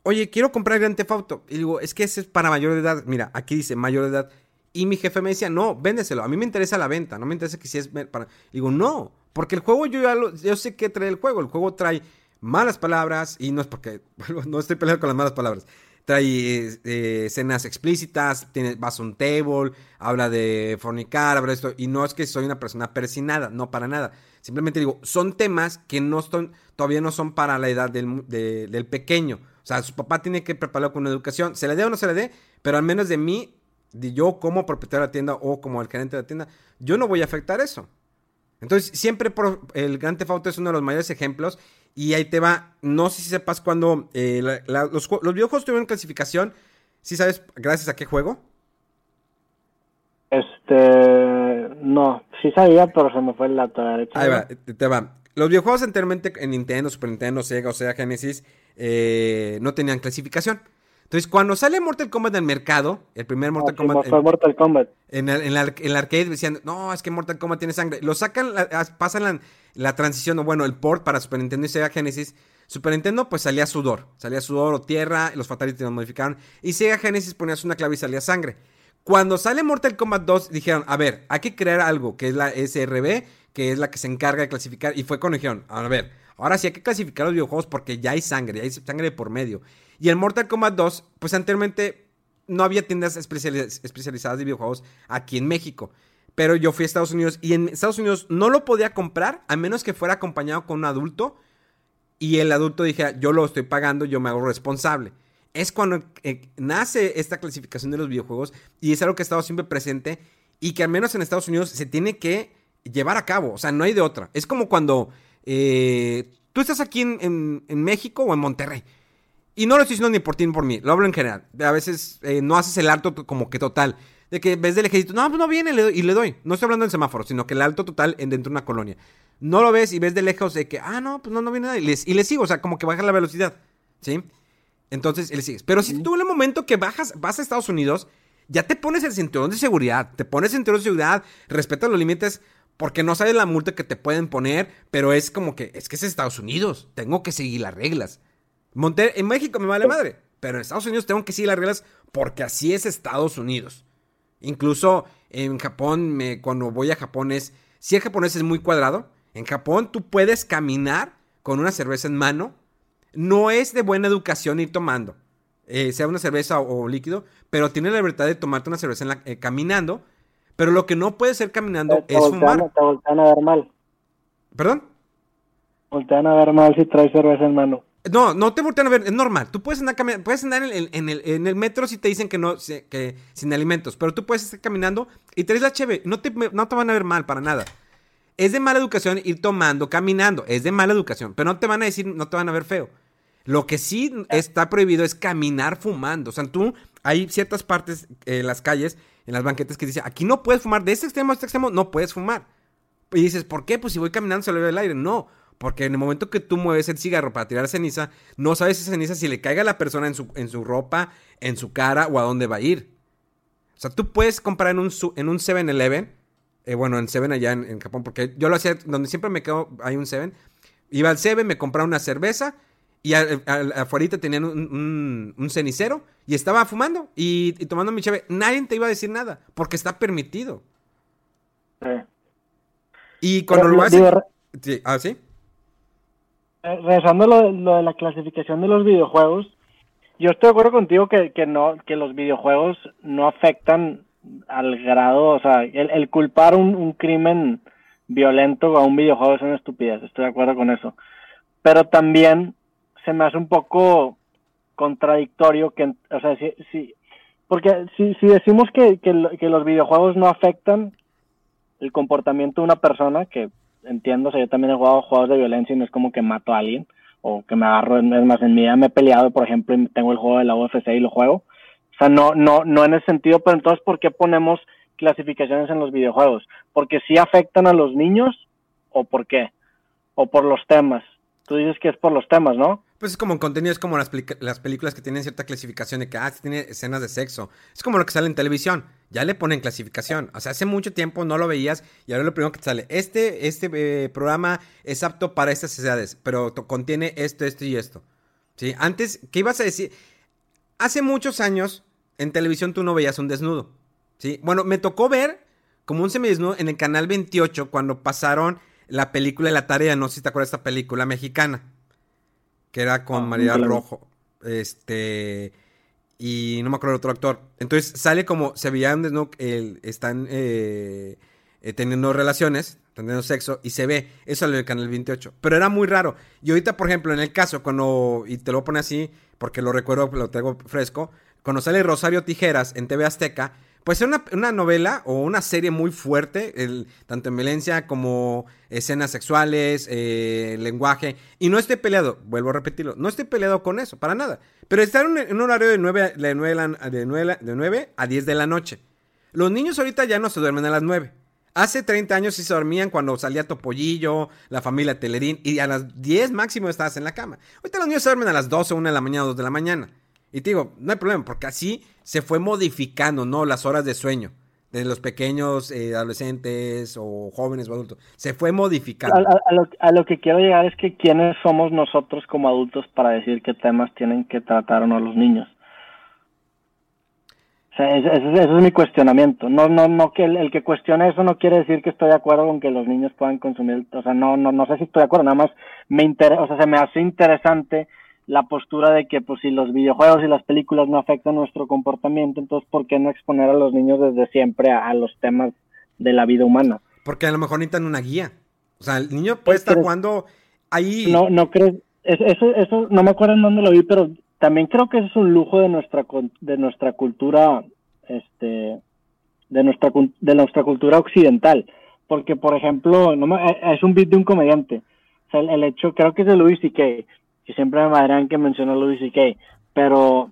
oye, quiero comprar Grand Theft Auto. Y digo, es que ese es para mayor de edad. Mira, aquí dice mayor de edad. Y mi jefe me decía, no, véndeselo. A mí me interesa la venta, no me interesa que si es para... digo, no, porque el juego yo ya lo, yo sé qué trae el juego. El juego trae malas palabras y no es porque, no estoy peleando con las malas palabras trae eh, escenas explícitas, tiene, vas a un table, habla de fornicar, habla de esto, y no es que soy una persona persinada, no para nada. Simplemente digo, son temas que no son, todavía no son para la edad del, del pequeño. O sea, su papá tiene que prepararlo con una educación, se le dé o no se le dé, pero al menos de mí, de yo como propietario de la tienda o como el gerente de la tienda, yo no voy a afectar eso. Entonces, siempre por, el Theft Auto es uno de los mayores ejemplos y ahí te va, no sé si sepas cuando eh, los, videojuegos tuvieron clasificación. ¿Sí sabes gracias a qué juego? Este, no, sí sabía, pero se me fue el dato. Ahí va, te va. Los videojuegos anteriormente en Nintendo, Super Nintendo, Sega o Sega Genesis eh, no tenían clasificación. Entonces, cuando sale Mortal Kombat el mercado, el primer Mortal Kombat. en, Mortal Kombat. En el, arcade decían, no, es que Mortal Kombat tiene sangre. Lo sacan, pasan la, la transición, o bueno, el port para Super Nintendo y Sega Genesis. Super Nintendo, pues salía sudor. Salía sudor o tierra, los Fatalities lo modificaron. Y Sega Genesis ponías una clave y salía sangre. Cuando sale Mortal Kombat 2, dijeron, a ver, hay que crear algo, que es la SRB, que es la que se encarga de clasificar. Y fue cuando dijeron, a ver, ahora sí hay que clasificar los videojuegos porque ya hay sangre, ya hay sangre por medio. Y en Mortal Kombat 2, pues anteriormente no había tiendas especializadas de videojuegos aquí en México. Pero yo fui a Estados Unidos y en Estados Unidos no lo podía comprar a menos que fuera acompañado con un adulto. Y el adulto dije, yo lo estoy pagando, yo me hago responsable. Es cuando eh, nace esta clasificación de los videojuegos y es algo que ha estado siempre presente y que al menos en Estados Unidos se tiene que llevar a cabo. O sea, no hay de otra. Es como cuando eh, tú estás aquí en México o en Monterrey y no lo estoy diciendo ni por ti ni por mí, lo hablo en general. A veces eh, no haces el alto como que total. De que ves del ejército, no, pues no viene y le doy. No estoy hablando del semáforo, sino que el alto total dentro de una colonia. No lo ves y ves de lejos de que, ah, no, pues no, no viene nadie. Y le, sigo, o sea, como que baja la velocidad. ¿Sí? Entonces, le sigues. Pero si tú en el momento que bajas, vas a Estados Unidos, ya te pones el cinturón de seguridad. Te pones el cinturón de seguridad, respetas los límites, porque no sabes la multa que te pueden poner, pero es como que, es que es Estados Unidos. Tengo que seguir las reglas. Monter en México me vale madre. pero en Estados Unidos tengo que seguir las reglas porque así es Estados Unidos. Incluso en Japón, me, cuando voy a Japón es, si el japonés es muy cuadrado, en Japón tú puedes caminar con una cerveza en mano. No es de buena educación ir tomando, eh, sea una cerveza o, líquido, pero tienes la libertad de tomarte una cerveza eh, caminando. Pero lo que no puede ser caminando es fumar. Te voltean a ver mal. ¿Perdón? Voltean a ver mal si traes cerveza en mano. No, no te voltean a ver, es normal. Tú puedes andar, puedes andar en, el, metro si te dicen que no, que sin alimentos, pero tú puedes estar caminando y traes la cheve, no te, no te van a ver mal para nada. Es de mala educación ir tomando, caminando, es de mala educación, pero no te van a decir, no te van a ver feo. Lo que sí está prohibido es caminar fumando. O sea, tú, hay ciertas partes en las calles, en las banquetas que dice, aquí no puedes fumar, de este extremo a este extremo no puedes fumar. Y dices, ¿por qué? Pues si voy caminando se le ve el aire. No, porque en el momento que tú mueves el cigarro para tirar ceniza, no sabes esa ceniza si le caiga a la persona en su, en su ropa, en su cara o a dónde va a ir. O sea, tú puedes comprar en un, en un 7-Eleven, eh, bueno, en 7 allá en, Japón, porque yo lo hacía, donde siempre me quedo, hay un 7. Iba al 7, me compraba una cerveza y afuera tenían un, cenicero y estaba fumando y, tomando mi cheve. Nadie te iba a decir nada, porque está permitido. Y cuando lo haces... Sí, ¿Ah, sí? Eh, regresando lo, lo, de la clasificación de los videojuegos, yo estoy de acuerdo contigo que, que no que los videojuegos no afectan al grado, o sea, el, culpar un, un, crimen violento a un videojuego es una estupidez, estoy de acuerdo con eso. Pero también se me hace un poco contradictorio que, o sea, si, si porque si, si decimos que, que, los videojuegos no afectan el comportamiento de una persona, que entiendo, o sea, yo también he jugado juegos de violencia y no es como que mato a alguien o que me agarro, es más, en mi vida me he peleado, por ejemplo, y tengo el juego de la UFC y lo juego. O sea, no, no, no en ese sentido, pero entonces, ¿por qué ponemos clasificaciones en los videojuegos? ¿Porque sí afectan a los niños o por qué? ¿O por los temas? Tú dices que es por los temas, ¿no? Pues es como contenido, es como las, las, películas que tienen cierta clasificación de que, ah, tiene escenas de sexo. Es como lo que sale en televisión. Ya le ponen clasificación. O sea, hace mucho tiempo no lo veías y ahora lo primero que te sale. Este, este eh, programa es apto para estas edades, pero contiene esto, esto y esto. ¿Sí? Antes, ¿qué ibas a decir? Hace muchos años, en televisión tú no veías un desnudo. ¿Sí? Bueno, me tocó ver como un semidesnudo en el canal 28 cuando pasaron la película la tarea. No sé si te acuerdas de esta película mexicana que era con ah, María Rojo. Este. Y no me acuerdo el otro actor. Entonces sale como se veían desnudo, están eh, eh, teniendo relaciones, teniendo sexo, y se ve. Eso en el canal 28. Pero era muy raro. Y ahorita, por ejemplo, en el caso, cuando. Y te lo pone así, porque lo recuerdo, lo tengo fresco. Cuando sale Rosario Tijeras en TV Azteca, pues es una, novela o una serie muy fuerte, el, tanto en violencia como escenas sexuales, eh, lenguaje. Y no estoy peleado, vuelvo a repetirlo, no estoy peleado con eso, para nada. Pero está en un, horario de 9, de, 9, de, 9, a 10 de la noche. Los niños ahorita ya no se duermen a las 9. Hace 30 años sí se dormían cuando salía Topollillo, la familia Telerín, y a las 10 máximo estabas en la cama. Ahorita los niños se duermen a las 12, 1 de la mañana, 2 de la mañana. Y te digo, no hay problema, porque así se fue modificando, ¿no? Las horas de sueño de los pequeños eh, adolescentes o jóvenes o adultos. Se fue modificando. A, lo, que quiero llegar es que quiénes somos nosotros como adultos para decir qué temas tienen que tratar o no los niños. O sea, ese, es mi cuestionamiento. No, no, no que el, que cuestione eso no quiere decir que estoy de acuerdo con que los niños puedan consumir. O sea, no, no, no sé si estoy de acuerdo. Nada más me interesa, o sea, se me hace interesante la postura de que pues si los videojuegos y las películas no afectan nuestro comportamiento, entonces ¿por qué no exponer a los niños desde siempre a, los temas de la vida humana? Porque a lo mejor necesitan una guía. O sea, el niño puede estar jugando ahí. No, no crees. Eso, eso, no me acuerdo en dónde lo vi, pero también creo que eso es un lujo de nuestra, de nuestra cultura, este, de nuestra, de nuestra cultura occidental. Porque, por ejemplo, no es un beat de un comediante. O sea, el, hecho, creo que es de Louis C.K., que siempre me madrean que mencionó Louis C.K., pero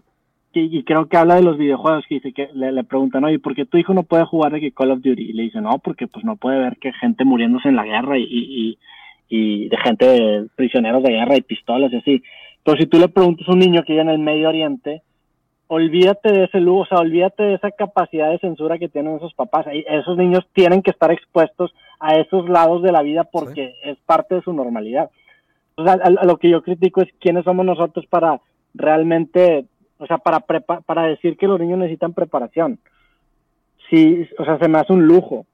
y, creo que habla de los videojuegos que dice que le, preguntan, oye, ¿por qué tu hijo no puede jugar de que Call of Duty? Y le dice, no, porque pues no puede ver que gente muriéndose en la guerra y, y, y de gente prisioneros de guerra y pistolas y así. Pero si tú le preguntas a un niño que vive en el Medio Oriente, olvídate de ese lujo, o sea, olvídate de esa capacidad de censura que tienen esos papás. Esos niños tienen que estar expuestos a esos lados de la vida porque es parte de su normalidad a, lo que yo critico es quiénes somos nosotros para realmente O sea, para, para decir que los niños necesitan preparación. Sí, o sea, se me hace un lujo.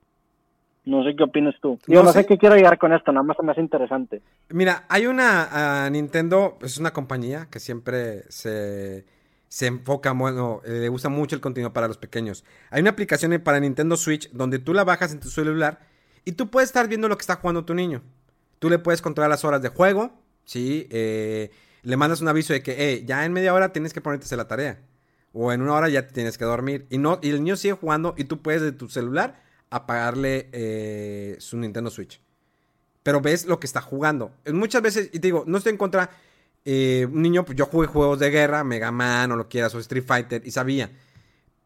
No sé qué opinas tú. Yo no, sé. qué quiero llegar con esto, nada más se me hace interesante. Mira, hay una Nintendo, es una compañía que siempre se, se enfoca, bueno, eh, le gusta mucho el contenido para los pequeños. Hay una aplicación para Nintendo Switch donde tú la bajas en tu celular y tú puedes estar viendo lo que está jugando tu niño. Tú le puedes controlar las horas de juego, ¿sí? Eh, le mandas un aviso de que, hey, ya en media hora tienes que ponerte a hacer la tarea. O en una hora ya te tienes que dormir. Y, no, y el niño sigue jugando y tú puedes de tu celular apagarle eh, su Nintendo Switch. Pero ves lo que está jugando. Muchas veces, y te digo, no estoy en contra. Eh, un niño, pues yo jugué juegos de guerra, Mega Man o lo quieras, o Street Fighter, y sabía.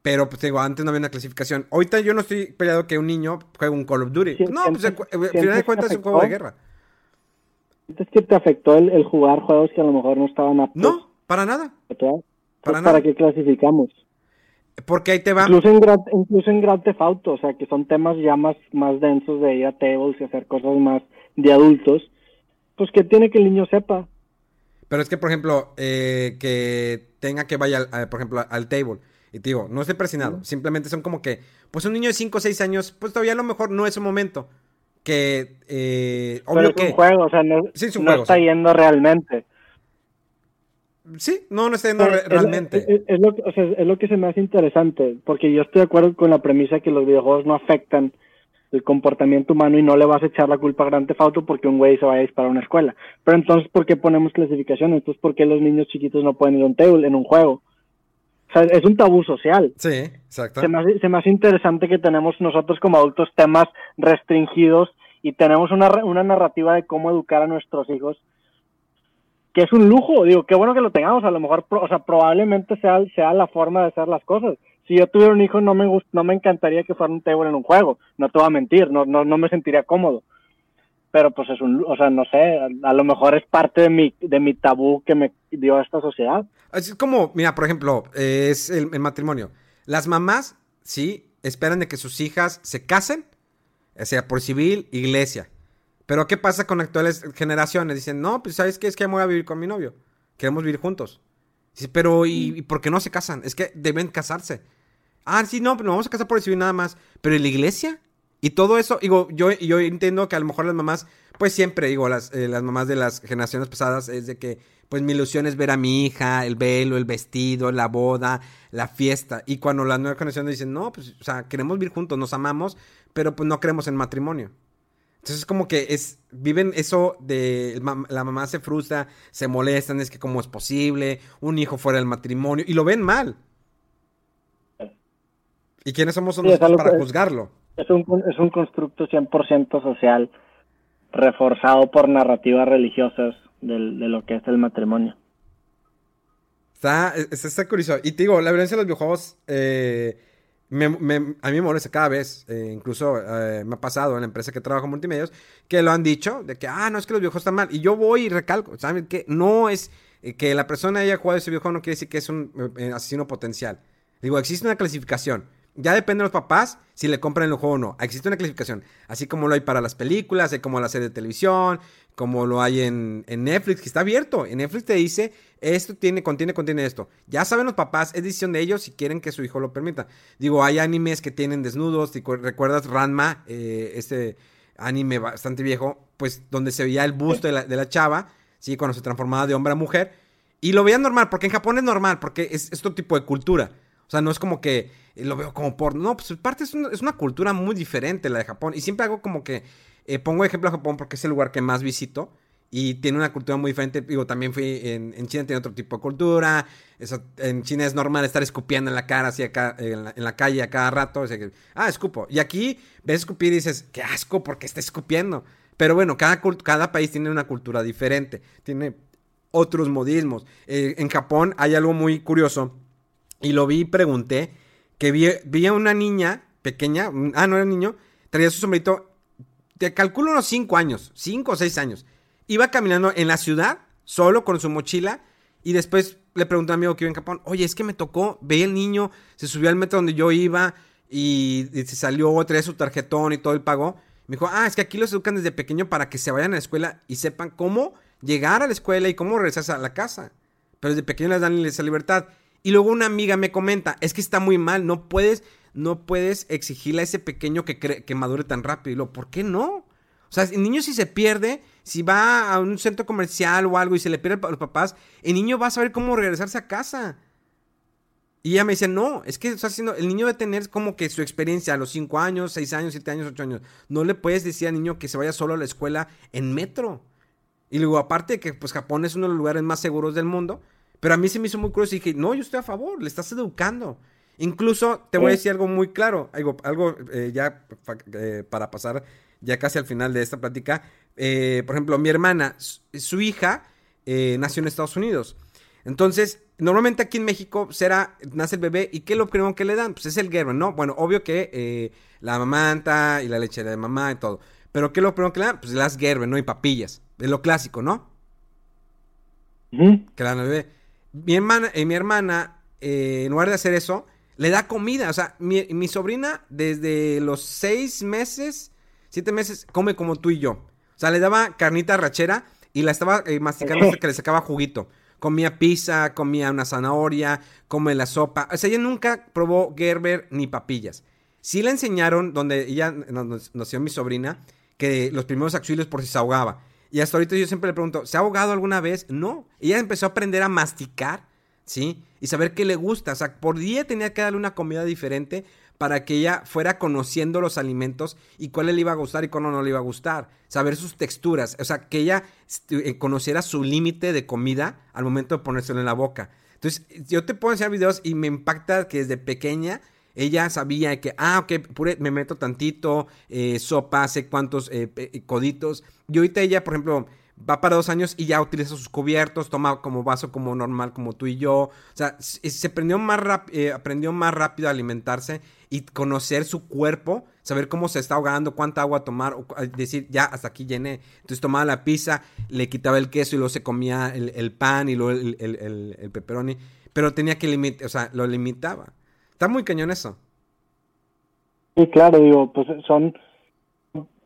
Pero, pues te digo, antes no había una clasificación. Ahorita yo no estoy peleado que un niño juegue un Call of Duty. no, pues al final de cuentas es un juego de guerra. ¿Sientes que te afectó el, jugar juegos que a lo mejor no estaban aptos? No, para nada. Para, ¿Para qué clasificamos? Porque ahí te va. Incluso en, incluso en Grand Theft Auto, o sea, que son temas ya más, más densos de ir a tables y hacer cosas más de adultos, pues que tiene que el niño sepa. Pero es que, por ejemplo, eh, que tenga que vaya, por ejemplo, al table. Y te digo, no estoy presionado. Simplemente son como que, pues un niño de 5 o 6 años, pues todavía a lo mejor no es un momento. Que, eh, obvio Pero es un juego, o sea, no, está yendo realmente. Sí, no, no está yendo realmente. Es, lo, o sea, es lo que se me hace interesante, porque yo estoy de acuerdo con la premisa que los videojuegos no afectan el comportamiento humano y no le vas a echar la culpa a Grand Theft Auto porque un güey se vaya a disparar a una escuela. Pero entonces, ¿por qué ponemos clasificación? Entonces, ¿por qué los niños chiquitos no pueden ir a un table en un juego? Sea, es un tabú social. Sí, exacto. Se me, hace, se me hace interesante que tenemos nosotros como adultos temas restringidos y tenemos una, una narrativa de cómo educar a nuestros hijos que es un lujo, digo, qué bueno que lo tengamos, a lo mejor, o sea, probablemente sea, sea la forma de hacer las cosas. Si yo tuviera un hijo, no me no me encantaría que fuera un table en un juego, no te voy a mentir, no, no, no me sentiría cómodo. Pero pues es un, o sea, no sé, a, lo mejor es parte de mi, de mi tabú que me dio esta sociedad. Es como, mira, por ejemplo, es el, el matrimonio. Las mamás, sí, esperan de que sus hijas se casen, sea por civil, iglesia pero ¿qué pasa con actuales generaciones? Dicen, no, pues ¿sabes qué? Es que voy a vivir con mi novio. Queremos vivir juntos. Dice, pero ¿y, por qué no se casan? Es que deben casarse. Ah, sí, no, pero no vamos a casar por recibir nada más. Pero ¿en la iglesia? Y todo eso, digo, yo, yo entiendo que a lo mejor las mamás, pues siempre, digo, las, eh, las mamás de las generaciones pasadas es de que, pues mi ilusión es ver a mi hija, el velo, el vestido, la boda, la fiesta. Y cuando las nuevas generaciones dicen, no, pues, o sea, queremos vivir juntos, nos amamos, pero pues no creemos en matrimonio. Entonces es como que es, viven eso de, la mamá se frustra, se molestan, es que cómo es posible, un hijo fuera del matrimonio, y lo ven mal. ¿Y quiénes somos nosotros para juzgarlo? Es un, es un constructo 100% social, reforzado por narrativas religiosas de lo que es el matrimonio. Está, está, curioso. Y te digo, la violencia de los videojuegos eh, me, me, a mí me molesta cada vez, eh, incluso eh, me ha pasado en la empresa que trabajo en multimedios, que lo han dicho, de que, ah, no, es que los videojuegos están mal. Y yo voy y recalco, ¿saben? Que no es eh, que la persona haya jugado ese videojuego no quiere decir que es un asesino potencial. Digo, existe una clasificación. Ya depende de los papás si le compran el juego o no. Existe una clasificación. Así como lo hay para las películas, como la serie de televisión, como lo hay en, Netflix, que está abierto. En Netflix te dice, esto tiene, contiene, contiene esto. Ya saben los papás, es decisión de ellos si quieren que su hijo lo permita. Digo, hay animes que tienen desnudos. Recuerdas Ranma, eh, este anime bastante viejo, pues donde se veía el busto de la, de la chava, ¿sí? Cuando se transformaba de hombre a mujer. Y lo veían normal, porque en Japón es normal, porque es, es otro tipo de cultura. O sea, no es como que lo veo como por... No, pues parte es es una cultura muy diferente la de Japón. Y siempre hago como que... Eh, pongo ejemplo a Japón porque es el lugar que más visito. Y tiene una cultura muy diferente. Digo, también fui en, China, tiene otro tipo de cultura. Eso, en China es normal estar escupiendo en la cara, así acá, en la, calle a cada rato. ah, escupo. Y aquí ves escupir y dices, qué asco, porque está escupiendo? Pero bueno, cada, cada país tiene una cultura diferente. Tiene otros modismos. Eh, en Japón hay algo muy curioso y lo vi y pregunté que vi, a una niña pequeña, ah, no era niño, traía su sombrito, te calculo unos 5 años, 5 o 6 años. Iba caminando en la ciudad, solo con su mochila, y después le pregunté a un amigo que iba en Japón, oye, es que me tocó, veía el niño, se subió al metro donde yo iba, y, se salió, traía su tarjetón y todo, el pagó. Me dijo, ah, es que aquí los educan desde pequeño para que se vayan a la escuela y sepan cómo llegar a la escuela y cómo regresarse a la casa. Pero desde pequeño les dan esa libertad. Y luego una amiga me comenta, es que está muy mal, no puedes, no puedes exigirle a ese pequeño que, que madure tan rápido. Y lo, ¿por qué no? O sea, el niño si se pierde, si va a un centro comercial o algo y se le pierde a los papás, el niño va a saber cómo regresarse a casa. Y ella me dice, no, es que está haciendo, el niño debe tener como que su experiencia a los 5 años, 6 años, 7 años, 8 años. No le puedes decir al niño que se vaya solo a la escuela en metro. Y luego, aparte de que pues Japón es uno de los lugares más seguros del mundo, pero a mí se me hizo muy curioso y dije, no, yo estoy a favor, le estás educando. Incluso te voy a decir algo muy claro, algo, algo eh, ya eh, para pasar ya casi al final de esta plática. Eh, por ejemplo, mi hermana, su, hija nació en Estados Unidos. Entonces, normalmente aquí en México será, nace el bebé y ¿qué es lo primero que le dan? Pues es el Gerber, ¿no? Bueno, obvio que la mamanta y la leche de mamá y todo. Pero ¿qué es lo primero que le dan? Pues las Gerber, ¿no? Y papillas. Es lo clásico, ¿no? Que le dan al bebé. Mi hermana, eh, mi hermana eh, en lugar de hacer eso, le da comida. O sea, mi, sobrina desde los seis meses, siete meses, come como tú y yo. O sea, le daba carnita rachera y la estaba masticando hasta que le sacaba juguito comía pizza, comía una zanahoria, come la sopa. O sea, ella nunca probó Gerber ni papillas. Sí le enseñaron, donde ella nació mi sobrina, que los primeros auxilios por si se ahogaba. Y hasta ahorita yo siempre le pregunto, ¿se ha ahogado alguna vez? No. Ella empezó a aprender a masticar, ¿sí? Y saber qué le gusta. O sea, por día tenía que darle una comida diferente para que ella fuera conociendo los alimentos y cuál le iba a gustar y cuál no le iba a gustar. Saber sus texturas. O sea, que ella eh, conociera su límite de comida al momento de ponérselo en la boca. Entonces, yo te puedo enseñar videos y me impacta que desde pequeña ella sabía que, ah, ok, me meto tantito, eh, sopa, sé cuántos eh, coditos. Y ahorita ella, por ejemplo, va para dos años y ya utiliza sus cubiertos, toma como vaso como normal, como tú y yo. O sea, se aprendió más, eh, aprendió más rápido a alimentarse y conocer su cuerpo, saber cómo se está ahogando, cuánta agua tomar, o decir, ya, hasta aquí llené. Entonces tomaba la pizza, le quitaba el queso y luego se comía el, pan y luego el, el, el pepperoni. Pero tenía que limitar, o sea, lo limitaba. Está muy cañón eso. Sí, claro, digo, pues son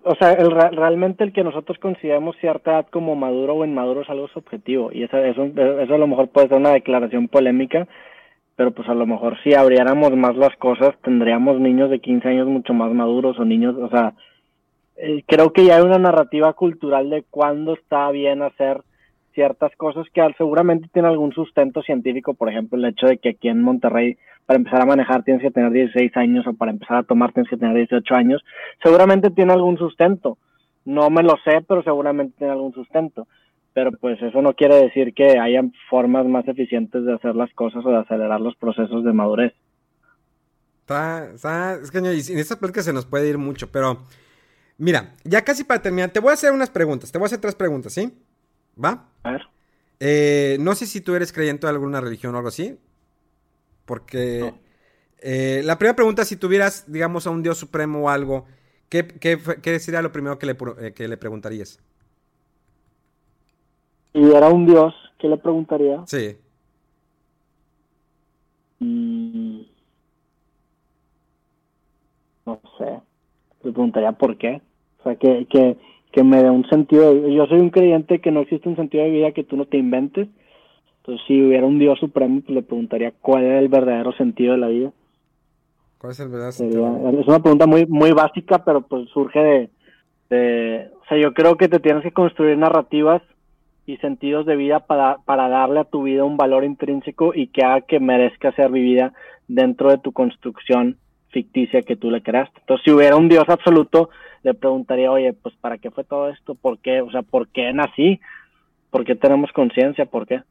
o sea, el, realmente el que nosotros consideremos cierta edad como maduro o inmaduro es algo subjetivo y eso, eso, eso a lo mejor puede ser una declaración polémica, pero pues a lo mejor si abriéramos más las cosas tendríamos niños de 15 años mucho más maduros o niños, o sea, eh, creo que ya hay una narrativa cultural de cuándo está bien hacer ciertas cosas que seguramente tiene algún sustento científico, por ejemplo, el hecho de que aquí en Monterrey para empezar a manejar tienes que tener 16 años o para empezar a tomar tienes que tener 18 años, seguramente tiene algún sustento. No me lo sé, pero seguramente tiene algún sustento. Pero pues eso no quiere decir que haya formas más eficientes de hacer las cosas o de acelerar los procesos de madurez. Está, está, es que en esta plática se nos puede ir mucho, pero mira, ya casi para terminar, te voy a hacer unas preguntas, te voy a hacer tres preguntas, ¿sí? ¿Va? A ver. Eh, no sé si tú eres creyente de alguna religión o algo así. Porque eh, la primera pregunta, si tuvieras, digamos, a un Dios supremo o algo, ¿qué, sería lo primero que le, eh, que le preguntarías? Si era un Dios, ¿qué le preguntaría? Sí. Mm. no sé. Le preguntaría por qué. O sea, que, que, que me dé un sentido. yo soy un creyente que no existe un sentido de vida que tú no te inventes entonces, si hubiera un Dios supremo, pues le preguntaría cuál es el verdadero sentido de la vida. ¿Cuál es el verdadero sentido? Es una pregunta muy, muy básica, pero pues surge de, O sea, yo creo que te tienes que construir narrativas y sentidos de vida para, para darle a tu vida un valor intrínseco y que haga que merezca ser vivida dentro de tu construcción ficticia que tú le creaste. Entonces, si hubiera un Dios absoluto, le preguntaría, oye, pues ¿para qué fue todo esto? ¿Por qué? O sea, ¿por qué nací? ¿Por qué tenemos conciencia? ¿Por qué?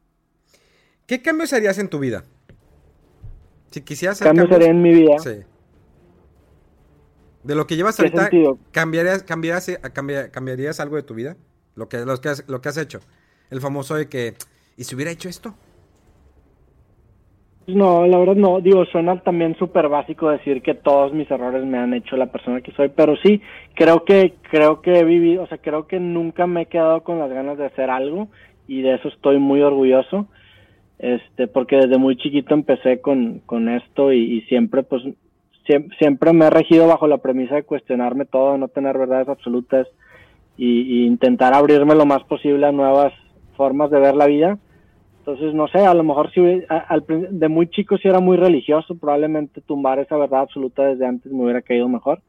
¿Qué cambios harías en tu vida? Si quisieras hacer cambios, haría en mi vida. Sí. De lo que llevas ahorita, ¿cambiarías, cambiarías, cambiarías algo de tu vida? Lo que, lo, que has, lo que has hecho. El famoso de que, ¿y si hubiera hecho esto? No, la verdad no. Digo, suena también súper básico decir que todos mis errores me han hecho la persona que soy, pero sí, creo que, creo que he vivido, o sea, creo que nunca me he quedado con las ganas de hacer algo y de eso estoy muy orgulloso este, porque desde muy chiquito empecé con, con esto y, siempre, pues, siempre, me he regido bajo la premisa de cuestionarme todo, no tener verdades absolutas y, intentar abrirme lo más posible a nuevas formas de ver la vida. Entonces, no sé, a lo mejor si de muy chico si era muy religioso, probablemente tumbar esa verdad absoluta desde antes me hubiera caído mejor.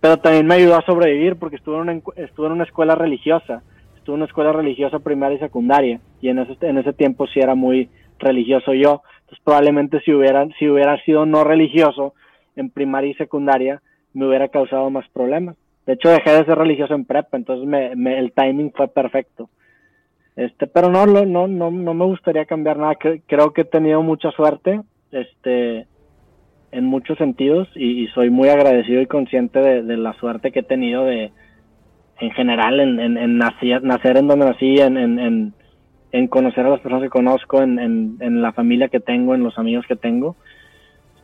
Pero también me ayudó a sobrevivir porque estuve en una, estuve en una escuela religiosa, estuve en una escuela religiosa primaria y secundaria, y en ese, en ese tiempo sí era muy religioso yo. Entonces, probablemente si hubiera, si hubiera sido no religioso en primaria y secundaria, me hubiera causado más problemas. De hecho, dejé de ser religioso en prepa, entonces me, el timing fue perfecto. Este, pero no, no, no, no, me gustaría cambiar nada. Creo que he tenido mucha suerte, este, en muchos sentidos y, soy muy agradecido y consciente de, la suerte que he tenido de, en general, en, en, nacer, nacer, en donde nací, en, en, conocer a las personas que conozco, en, la familia que tengo, en los amigos que tengo.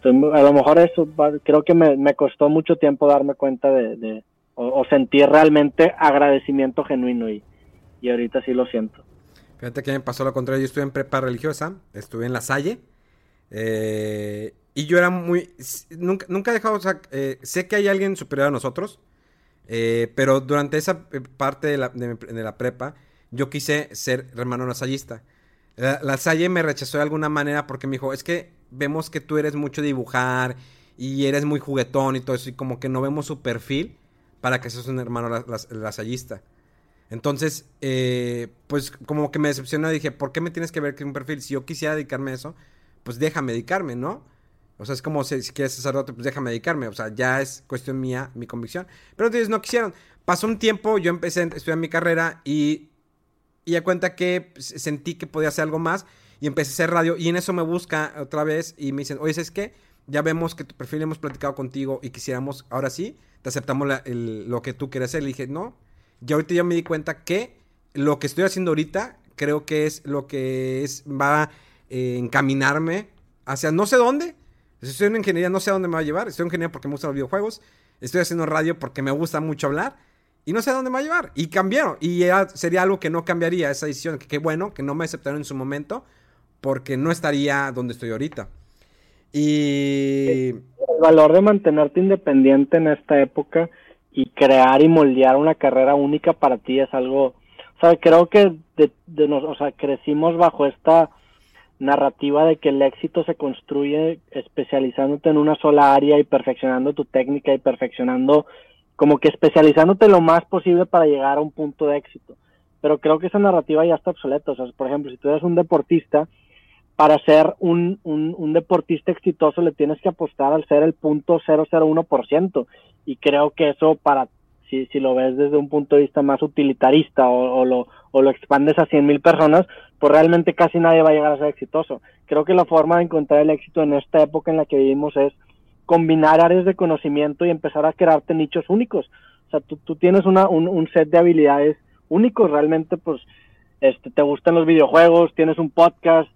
a lo mejor eso, creo que me, me costó mucho tiempo darme cuenta de, o, sentir realmente agradecimiento genuino y, y ahorita sí lo siento. Fíjate que me pasó lo contrario. Yo estuve en prepa religiosa, estuve en la Salle. Eh, y yo era muy. Nunca, nunca he dejado. O sea, eh, sé que hay alguien superior a nosotros. Eh, pero durante esa parte de la, de, la, prepa, yo quise ser hermano lasallista. La, la Salle me rechazó de alguna manera porque me dijo: Es que vemos que tú eres mucho dibujar y eres muy juguetón y todo eso. Y como que no vemos su perfil para que seas un hermano lasallista. Entonces, eh, pues como que me decepcionó, dije, ¿por qué me tienes que ver que un perfil? Si yo quisiera dedicarme a eso, pues déjame dedicarme, ¿no? O sea, es como si, quieres sacerdote, pues déjame dedicarme. O sea, ya es cuestión mía, mi convicción. Pero entonces no quisieron. Pasó un tiempo, yo empecé a estudiar mi carrera y, y a cuenta que pues, sentí que podía hacer algo más y empecé a hacer radio. Y en eso me busca otra vez y me dicen, oye, ¿es que Ya vemos que tu perfil hemos platicado contigo y quisiéramos, ahora sí, te aceptamos lo que tú quieres hacer. Le dije, no, y ahorita ya me di cuenta que lo que estoy haciendo ahorita creo que es lo que es va a eh, encaminarme hacia no sé dónde. Estoy en ingeniería, no sé a dónde me va a llevar. Estoy en ingeniería porque me gustan los videojuegos. Estoy haciendo radio porque me gusta mucho hablar. Y no sé a dónde me va a llevar. Y cambiaron. Y sería algo que no cambiaría esa decisión. Que bueno que no me aceptaron en su momento. Porque no estaría donde estoy ahorita. Y... El valor de mantenerte independiente en esta época y crear y moldear una carrera única para ti es algo, o sea, creo que de, de nos, o sea, crecimos bajo esta narrativa de que el éxito se construye especializándote en una sola área y perfeccionando tu técnica y perfeccionando como que especializándote lo más posible para llegar a un punto de éxito. Pero creo que esa narrativa ya está obsoleta. O sea, por ejemplo, si tú eres un deportista, para ser un, un, deportista exitoso le tienes que apostar al ser el punto 001% y creo que eso para si, si lo ves desde un punto de vista más utilitarista o, lo, o lo expandes a 100 mil personas, pues realmente casi nadie va a llegar a ser exitoso. Creo que la forma de encontrar el éxito en esta época en la que vivimos es combinar áreas de conocimiento y empezar a crearte nichos únicos. O sea, tú, tú tienes una, un, set de habilidades únicos, realmente pues este, te gustan los videojuegos, tienes un podcast,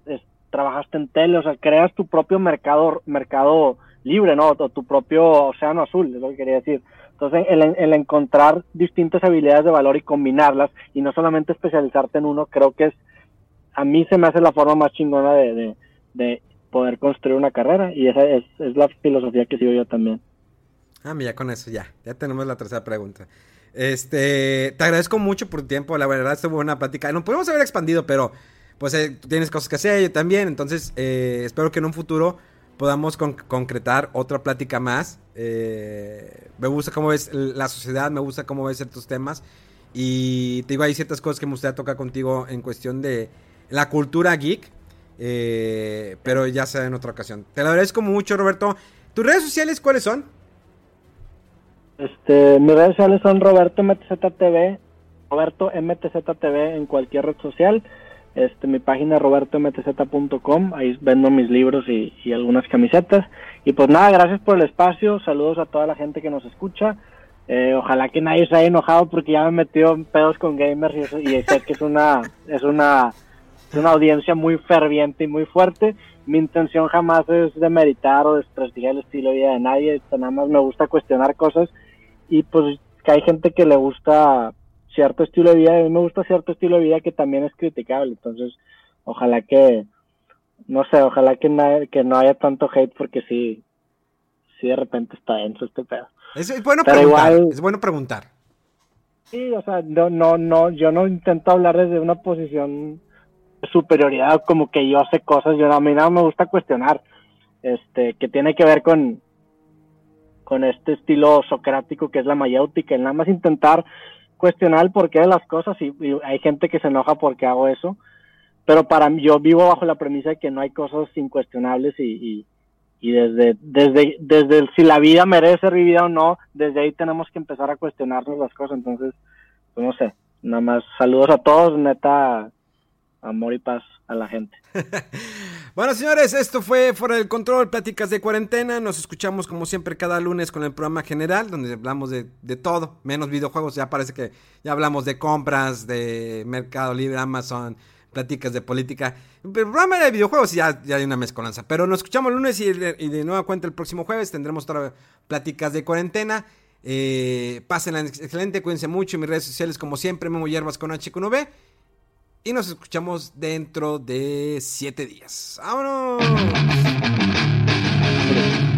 trabajaste en tele, o sea, creas tu propio mercado, mercado libre, ¿no? O tu propio océano azul, es lo que quería decir. Entonces, el, encontrar distintas habilidades de valor y combinarlas y no solamente especializarte en uno, creo que es, a mí se me hace la forma más chingona de, de, poder construir una carrera y esa es, es, la filosofía que sigo yo también. Ah, mira, con eso ya, ya tenemos la tercera pregunta. Este, te agradezco mucho por tu tiempo, la verdad estuvo una plática, no podemos haber expandido, pero pues eh, tienes cosas que hacer yo también. Entonces, eh, espero que en un futuro podamos concretar otra plática más. Eh, me gusta cómo ves la sociedad, me gusta cómo ves ciertos temas. Y te digo, hay ciertas cosas que me gustaría tocar contigo en cuestión de la cultura geek. pero ya sea en otra ocasión. Te lo agradezco mucho, Roberto. ¿Tus redes sociales cuáles son? Este, mis redes sociales son Roberto MTZTV, Roberto en cualquier red social. Este, mi página robertomtz.com, ahí vendo mis libros y, algunas camisetas. Y pues nada, gracias por el espacio, saludos a toda la gente que nos escucha. Eh, ojalá que nadie se haya enojado porque ya me he metido en pedos con gamers y, eso, y sé que es una, es una, es una audiencia muy ferviente y muy fuerte. Mi intención jamás es demeritar o desprestigiar el estilo de vida de nadie, nada más me gusta cuestionar cosas y pues que hay gente que le gusta cierto estilo de vida, a mí me gusta cierto estilo de vida que también es criticable, entonces ojalá que, no sé, ojalá que, que no haya tanto hate porque sí, sí de repente está denso este pedo. Es, bueno preguntar, es bueno preguntar. Sí, o sea, no, no, no, yo no intento hablar desde una posición superioridad, como que yo sé cosas, yo a mí no me gusta cuestionar, este, que tiene que ver con, con este estilo socrático que es la mayéutica, el nada más intentar cuestionar el porqué de las cosas y, hay gente que se enoja porque hago eso, pero para mí yo vivo bajo la premisa de que no hay cosas incuestionables y, y, desde, desde, desde si la vida merece ser vivida o no, desde ahí tenemos que empezar a cuestionarnos las cosas, entonces, pues no sé, nada más saludos a todos, neta, amor y paz a la gente. bueno, señores, esto fue Fuera del Control, Pláticas de Cuarentena. Nos escuchamos como siempre cada lunes con el programa general, donde hablamos de, todo, menos videojuegos. Ya parece que ya hablamos de compras, de Mercado Libre, Amazon, pláticas de política. El programa de videojuegos ya, ya hay una mezcolanza. Pero nos escuchamos el lunes y, de nueva cuenta el próximo jueves tendremos otra Pláticas de Cuarentena. Eh, pásenla excelente, cuídense mucho. Mis redes sociales, como siempre, Memo Hierbas con HQ9. Y nos escuchamos dentro de 7 días. ¡Vámonos!